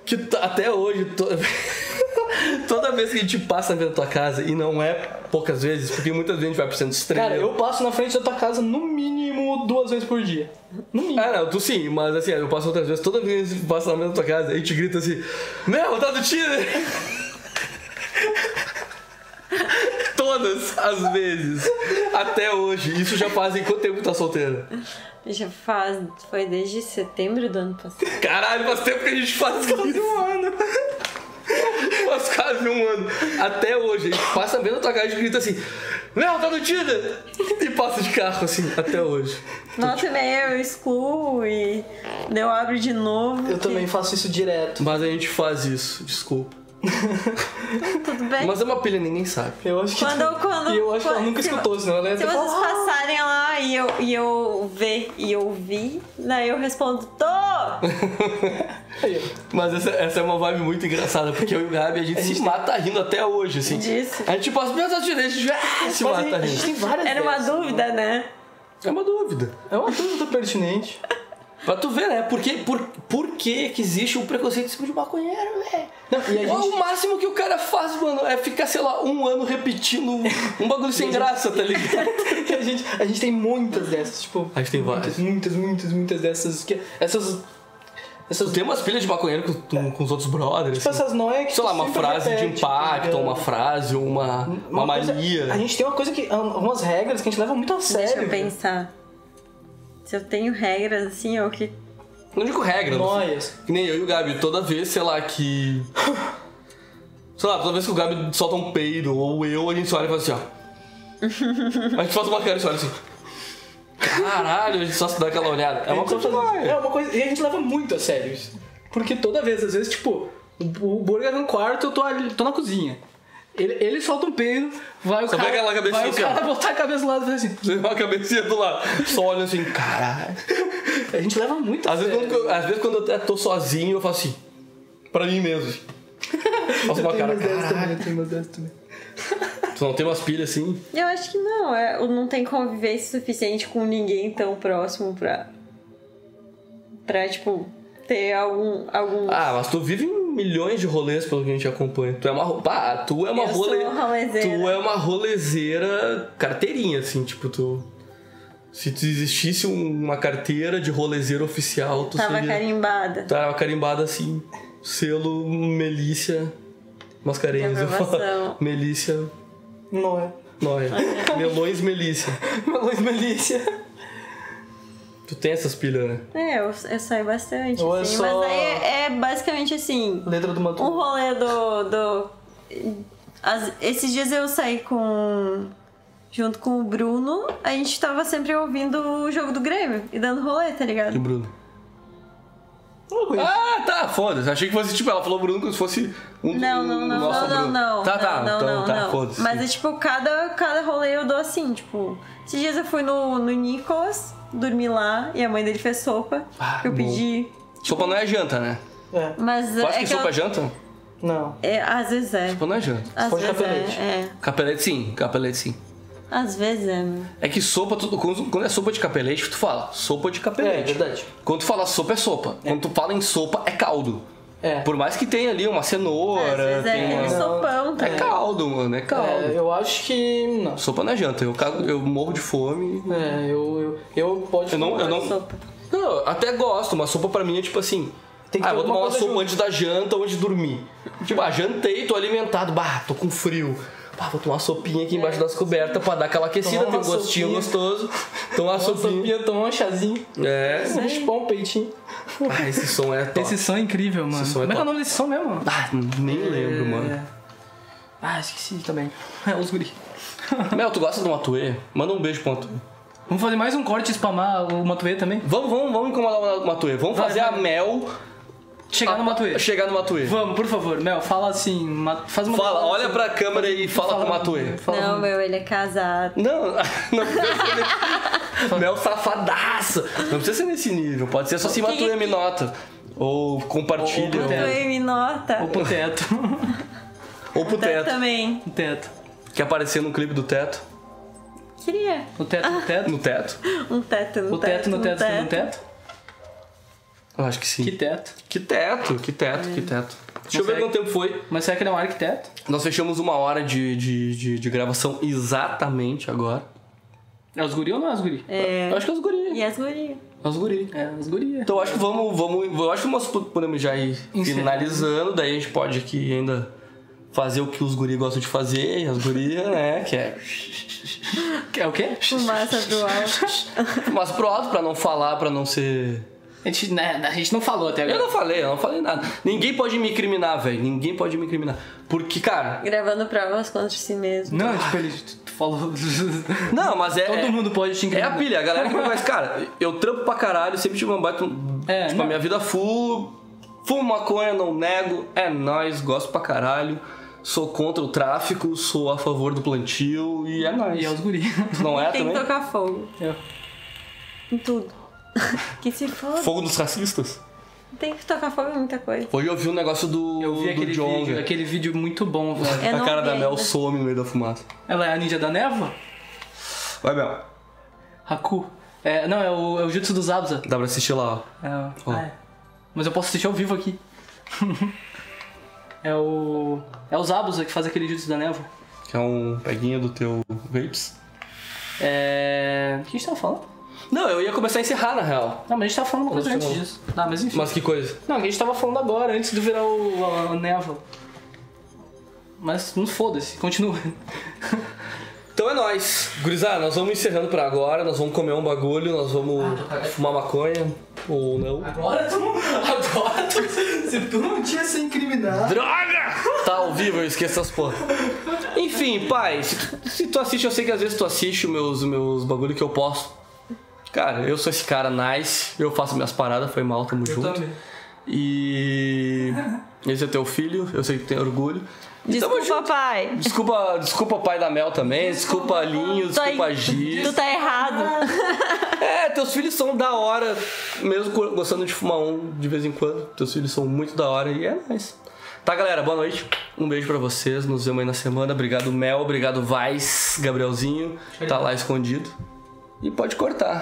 Que até hoje, to- toda vez que a gente passa na frente da tua casa, e não é poucas vezes, porque muitas vezes a gente vai pro centro estrela. Cara, eu passo na frente da tua casa no mínimo duas vezes por dia. No mínimo. Ah, não, tu sim, mas assim, eu passo outras vezes, toda vez que passa na frente da tua casa, a gente grita assim, Mel, tá no Tinder! Todas as vezes, até hoje. Isso já fazem quanto tempo que tá solteira? Já faz. Foi desde setembro do ano passado. Caralho, faz tempo que a gente faz isso. um ano. Faz quase um ano. Até hoje, a gente passa vendo a tua casa e grita assim, Mel, tá no Tinder! E passa de carro assim, até hoje. Nossa, né? Eu excluo e eu abro de novo. Eu também faço isso direto. Mas a gente faz isso, desculpa. Tudo bem? Mas é uma pilha, ninguém sabe. Eu acho que. Quando, quando, E eu acho que ela quando- nunca escutou, senão ela ia Se vocês falado. passarem lá e eu, e eu ver e eu vi, daí eu respondo, tô! Mas essa, essa é uma vibe muito engraçada, porque eu e o Gabi, a gente, se mata rindo até hoje, assim. Disso. A gente passa, meu Deus, a gente ah, se a mata gente, a gente rindo. tem várias Era uma dessas, dúvida, né? É uma dúvida. É uma dúvida pertinente. Pra tu ver, né? Por que, por, por que, que existe um preconceito em cima de maconheiro, velho? Não, gente. O máximo que o cara faz, mano, é ficar, sei lá, um ano repetindo um bagulho sem graça, tá ligado? a, gente, a gente tem muitas dessas, tipo. A gente tem várias. Muitas, muitas, muitas, dessas. Que, essas. Essas. Tem umas pilhas de maconheiro com, com, com os outros brothers. Tipo, assim. essas noias que. Sei lá, tu uma frase de repete, tá impacto, ligado? uma frase, uma, uma, coisa- mania. a gente tem uma coisa que. Algumas regras que a gente leva muito a sério. Deixa eu pensar. Se eu tenho regras assim, é o que. Não digo regra, não sei. Noias. Que nem eu e o Gabi, toda vez, sei lá, que. Sei lá, toda vez que o Gabi solta um peido, ou eu, a gente só olha e faz assim, ó. A gente faz uma cara e só olha assim. Caralho, a gente só se dá aquela olhada. É uma coisa. faz- É uma coisa. E a gente leva muito a sério isso. Porque toda vez, às vezes, tipo, o o burger tá no quarto, eu tô, ali, tô na cozinha. Ele, ele solta um peido, vai o Só cara. pega aquela cabecinha vai o assim, cara ó. botar a cabeça do lado e faz assim. Você uma cabecinha do lado. Só olha assim, caralho. A gente leva muito a Às vezes, quando, eu- às vezes quando eu tô sozinho, eu faço assim. Pra mim mesmo. assim. Faço uma Eu tenho cara, caralho. eu tenho umas dessas também. Tu Tu não tem umas pilhas assim? Eu acho que não, é, não tem convivência suficiente com ninguém tão próximo pra. pra, tipo, ter algum. algum... Ah, mas tu vive em milhões de rolês pelo que a gente acompanha. Tu é uma. Pá, tu é uma role... rolezeira. Tu é uma rolezeira carteirinha, assim, tipo, tu. Se tu existisse um- uma carteira de rolezeiro oficial, tu Tava seria. carimbada. Tava carimbada assim, selo Melícia Mascarenhas. Eu falo. Melícia Não é. Noia. Melões Melícia. Luiz Melícia. Tu tem essas pilhas, né? É, eu, eu saio bastante, Ou é assim, só- mas aí é, é basicamente assim. Letra do Um Matu. rolê do. do as- esses dias eu saí com. Junto com o Bruno, a gente tava sempre ouvindo o jogo do Grêmio e dando rolê, tá E ligado? Bruno? Ah, tá, foda-se. Achei que fosse, tipo, ela falou Bruno como se fosse um Não, não, um não, nosso não, não, Bruno. não. Tá, tá, não, então não, tá, não. foda-se. Mas é tipo, cada, cada rolê eu dou assim, tipo. Esses dias eu fui no, no Nicolas, dormi lá e a mãe dele fez sopa. Ah, que eu bom. pedi. Sopa não é janta, né? É. Mas Tu acha é que que sopa eu, é janta? Não. é, às vezes é. Sopa não é janta. Às Pode vezes capelete. é, é. Capelete sim, capelete sim. Às vezes é, meu. É que sopa, tu- quando é sopa de capelete, tu fala sopa de É, capelete. verdade. Quando tu fala sopa, é sopa. Quando tu fala em sopa, é caldo. É. Por mais que tenha ali uma Às cenoura, vezes é tem aquele uma... sopão, tá É caldo, mano, é caldo. É, eu acho que. Não. Sopa não é janta, eu, cago- eu morro de fome. É, eu. Eu, eu pode Eu não, eu não, sopa. não, eu até gosto, mas sopa pra mim é tipo assim. Tem que ah, vou tomar uma sopa junto. antes da janta ou antes de dormir. Tipo, ah, jantei, tô alimentado, bah, tô com frio. Bah, vou tomar uma sopinha aqui embaixo das cobertas pra dar aquela aquecida, tem um gostinho sopinha. gostoso. Tomar uma sopinha. sopinha, tomar um chazinho. É. Chupar um peitinho. Ah, esse som é top. Esse som é incrível, mano. som é Como é que é o nome desse som mesmo? Ah, nem lembro, mano. É. Ah, esqueci também. É, os guri. Mel, tu gosta do Matuê? Manda um beijo pro Matuê. Vamos fazer mais um corte e spamar o Matuê também? Vamos, vamos, vamos incomodar o Matuê. Vamos Vai, fazer vai. a Mel Chegar no Matuê. chegar no Matuê. Vamos, por favor, Mel, fala assim. Faz uma Fala, olha pra câmera e fala, com o Matuê. Não, meu, ele é casado. Não, não precisa ser Mel safadaça. Não precisa ser nesse nível. Pode ser só se Matuê me nota. Ou compartilha. Ou- ou- Ou, Tu e me nota. Ou pro teto. ou pro teto. Também. o teto. Quer aparecer no clipe do teto? Queria. O teto no teto? No teto? Um teto no O teto no teto no teto? Eu acho que sim. Que teto? Que teto, que teto, que teto. Deixa eu ver quanto tempo foi. Mas será que ele é um arquiteto? Nós fechamos uma hora de, de, de, de gravação exatamente agora. É os guri ou não é os guri? É. Eu acho que é os guri. E as gurias. É os guri. É, os guri. Então eu acho que vamos, vamos. Eu acho que nós podemos já ir finalizando, daí a gente pode aqui ainda fazer o que os guri gostam de fazer, e as gurias, né? Que é. É o quê? Fumaça do alto. Mas pro alto, pra não falar, pra não ser. A gente, né, a gente não falou até Eu agora. não falei, eu não falei nada. Ninguém pode me incriminar, velho. Ninguém pode me incriminar. Porque, cara. Gravando provas contra si mesmo. Não, tipo, ele falou. Não, mas é. Todo é- mundo pode te É a incriminar. pilha, a galera que me conhece, cara, eu trampo pra caralho, sempre tive uma baita. É, tipo, não. a minha vida full. Fumo maconha, não nego, é nóis, gosto pra caralho. Sou contra o tráfico, sou a favor do plantio e é nóis. E é os guri. Não é Tem que também? tocar fogo. É. Em tudo. que se foda. Fogo dos racistas. Tem que tocar fogo em muita coisa. Hoje eu vi um negócio do, Eu vi do aquele Jonga. vídeo, aquele vídeo muito bom, velho. Eu a cara da Mel ainda. some no meio da fumaça. Ela é a ninja da névoa? Vai, Mel. Haku. É, não, é o, é o Jutsu dos Zabuza. Dá pra assistir lá, ó. É, Ó. ah, é. Mas eu posso assistir ao vivo aqui. é o. É o Zabuza que faz aquele Jutsu da névoa. Que é um peguinho do teu vapes. É. O que a gente tava falando? Não, eu ia começar a encerrar, na real. Não, mas a gente tava falando uma coisa antes não. disso. Ah, mas enfim. Mas que coisa. Não, que a gente tava falando agora, antes de virar o, a, a névoa. Mas não foda-se, continua. Então é nóis. Gurizada, nós vamos encerrando por agora. Nós vamos comer um bagulho, nós vamos fumar maconha. Ou não. Agora tu não. Agora tu. Se tu não tinha sido incriminado. Droga! Tá ao vivo, eu esqueço essas porra. Enfim, pai, se tu, se tu assiste, eu sei que às vezes tu assiste os meus, meus bagulho que eu posto. Cara, eu sou esse cara nice, eu faço minhas paradas, foi mal, tamo junto. também. E. Esse é teu filho, eu sei que tu tem orgulho. Desculpa, junto. pai. Desculpa, desculpa pai da Mel também, desculpa Linho, Tu desculpa aí- Giz. Tu tá errado. É, teus filhos são da hora, mesmo gostando de fumar um de vez em quando. Teus filhos são muito da hora e é nóis. Tá, galera, boa noite. Um beijo pra vocês. Nos vemos aí na semana. Obrigado, Mel. Obrigado, Vais, Gabrielzinho. Tá lá escondido. E pode cortar.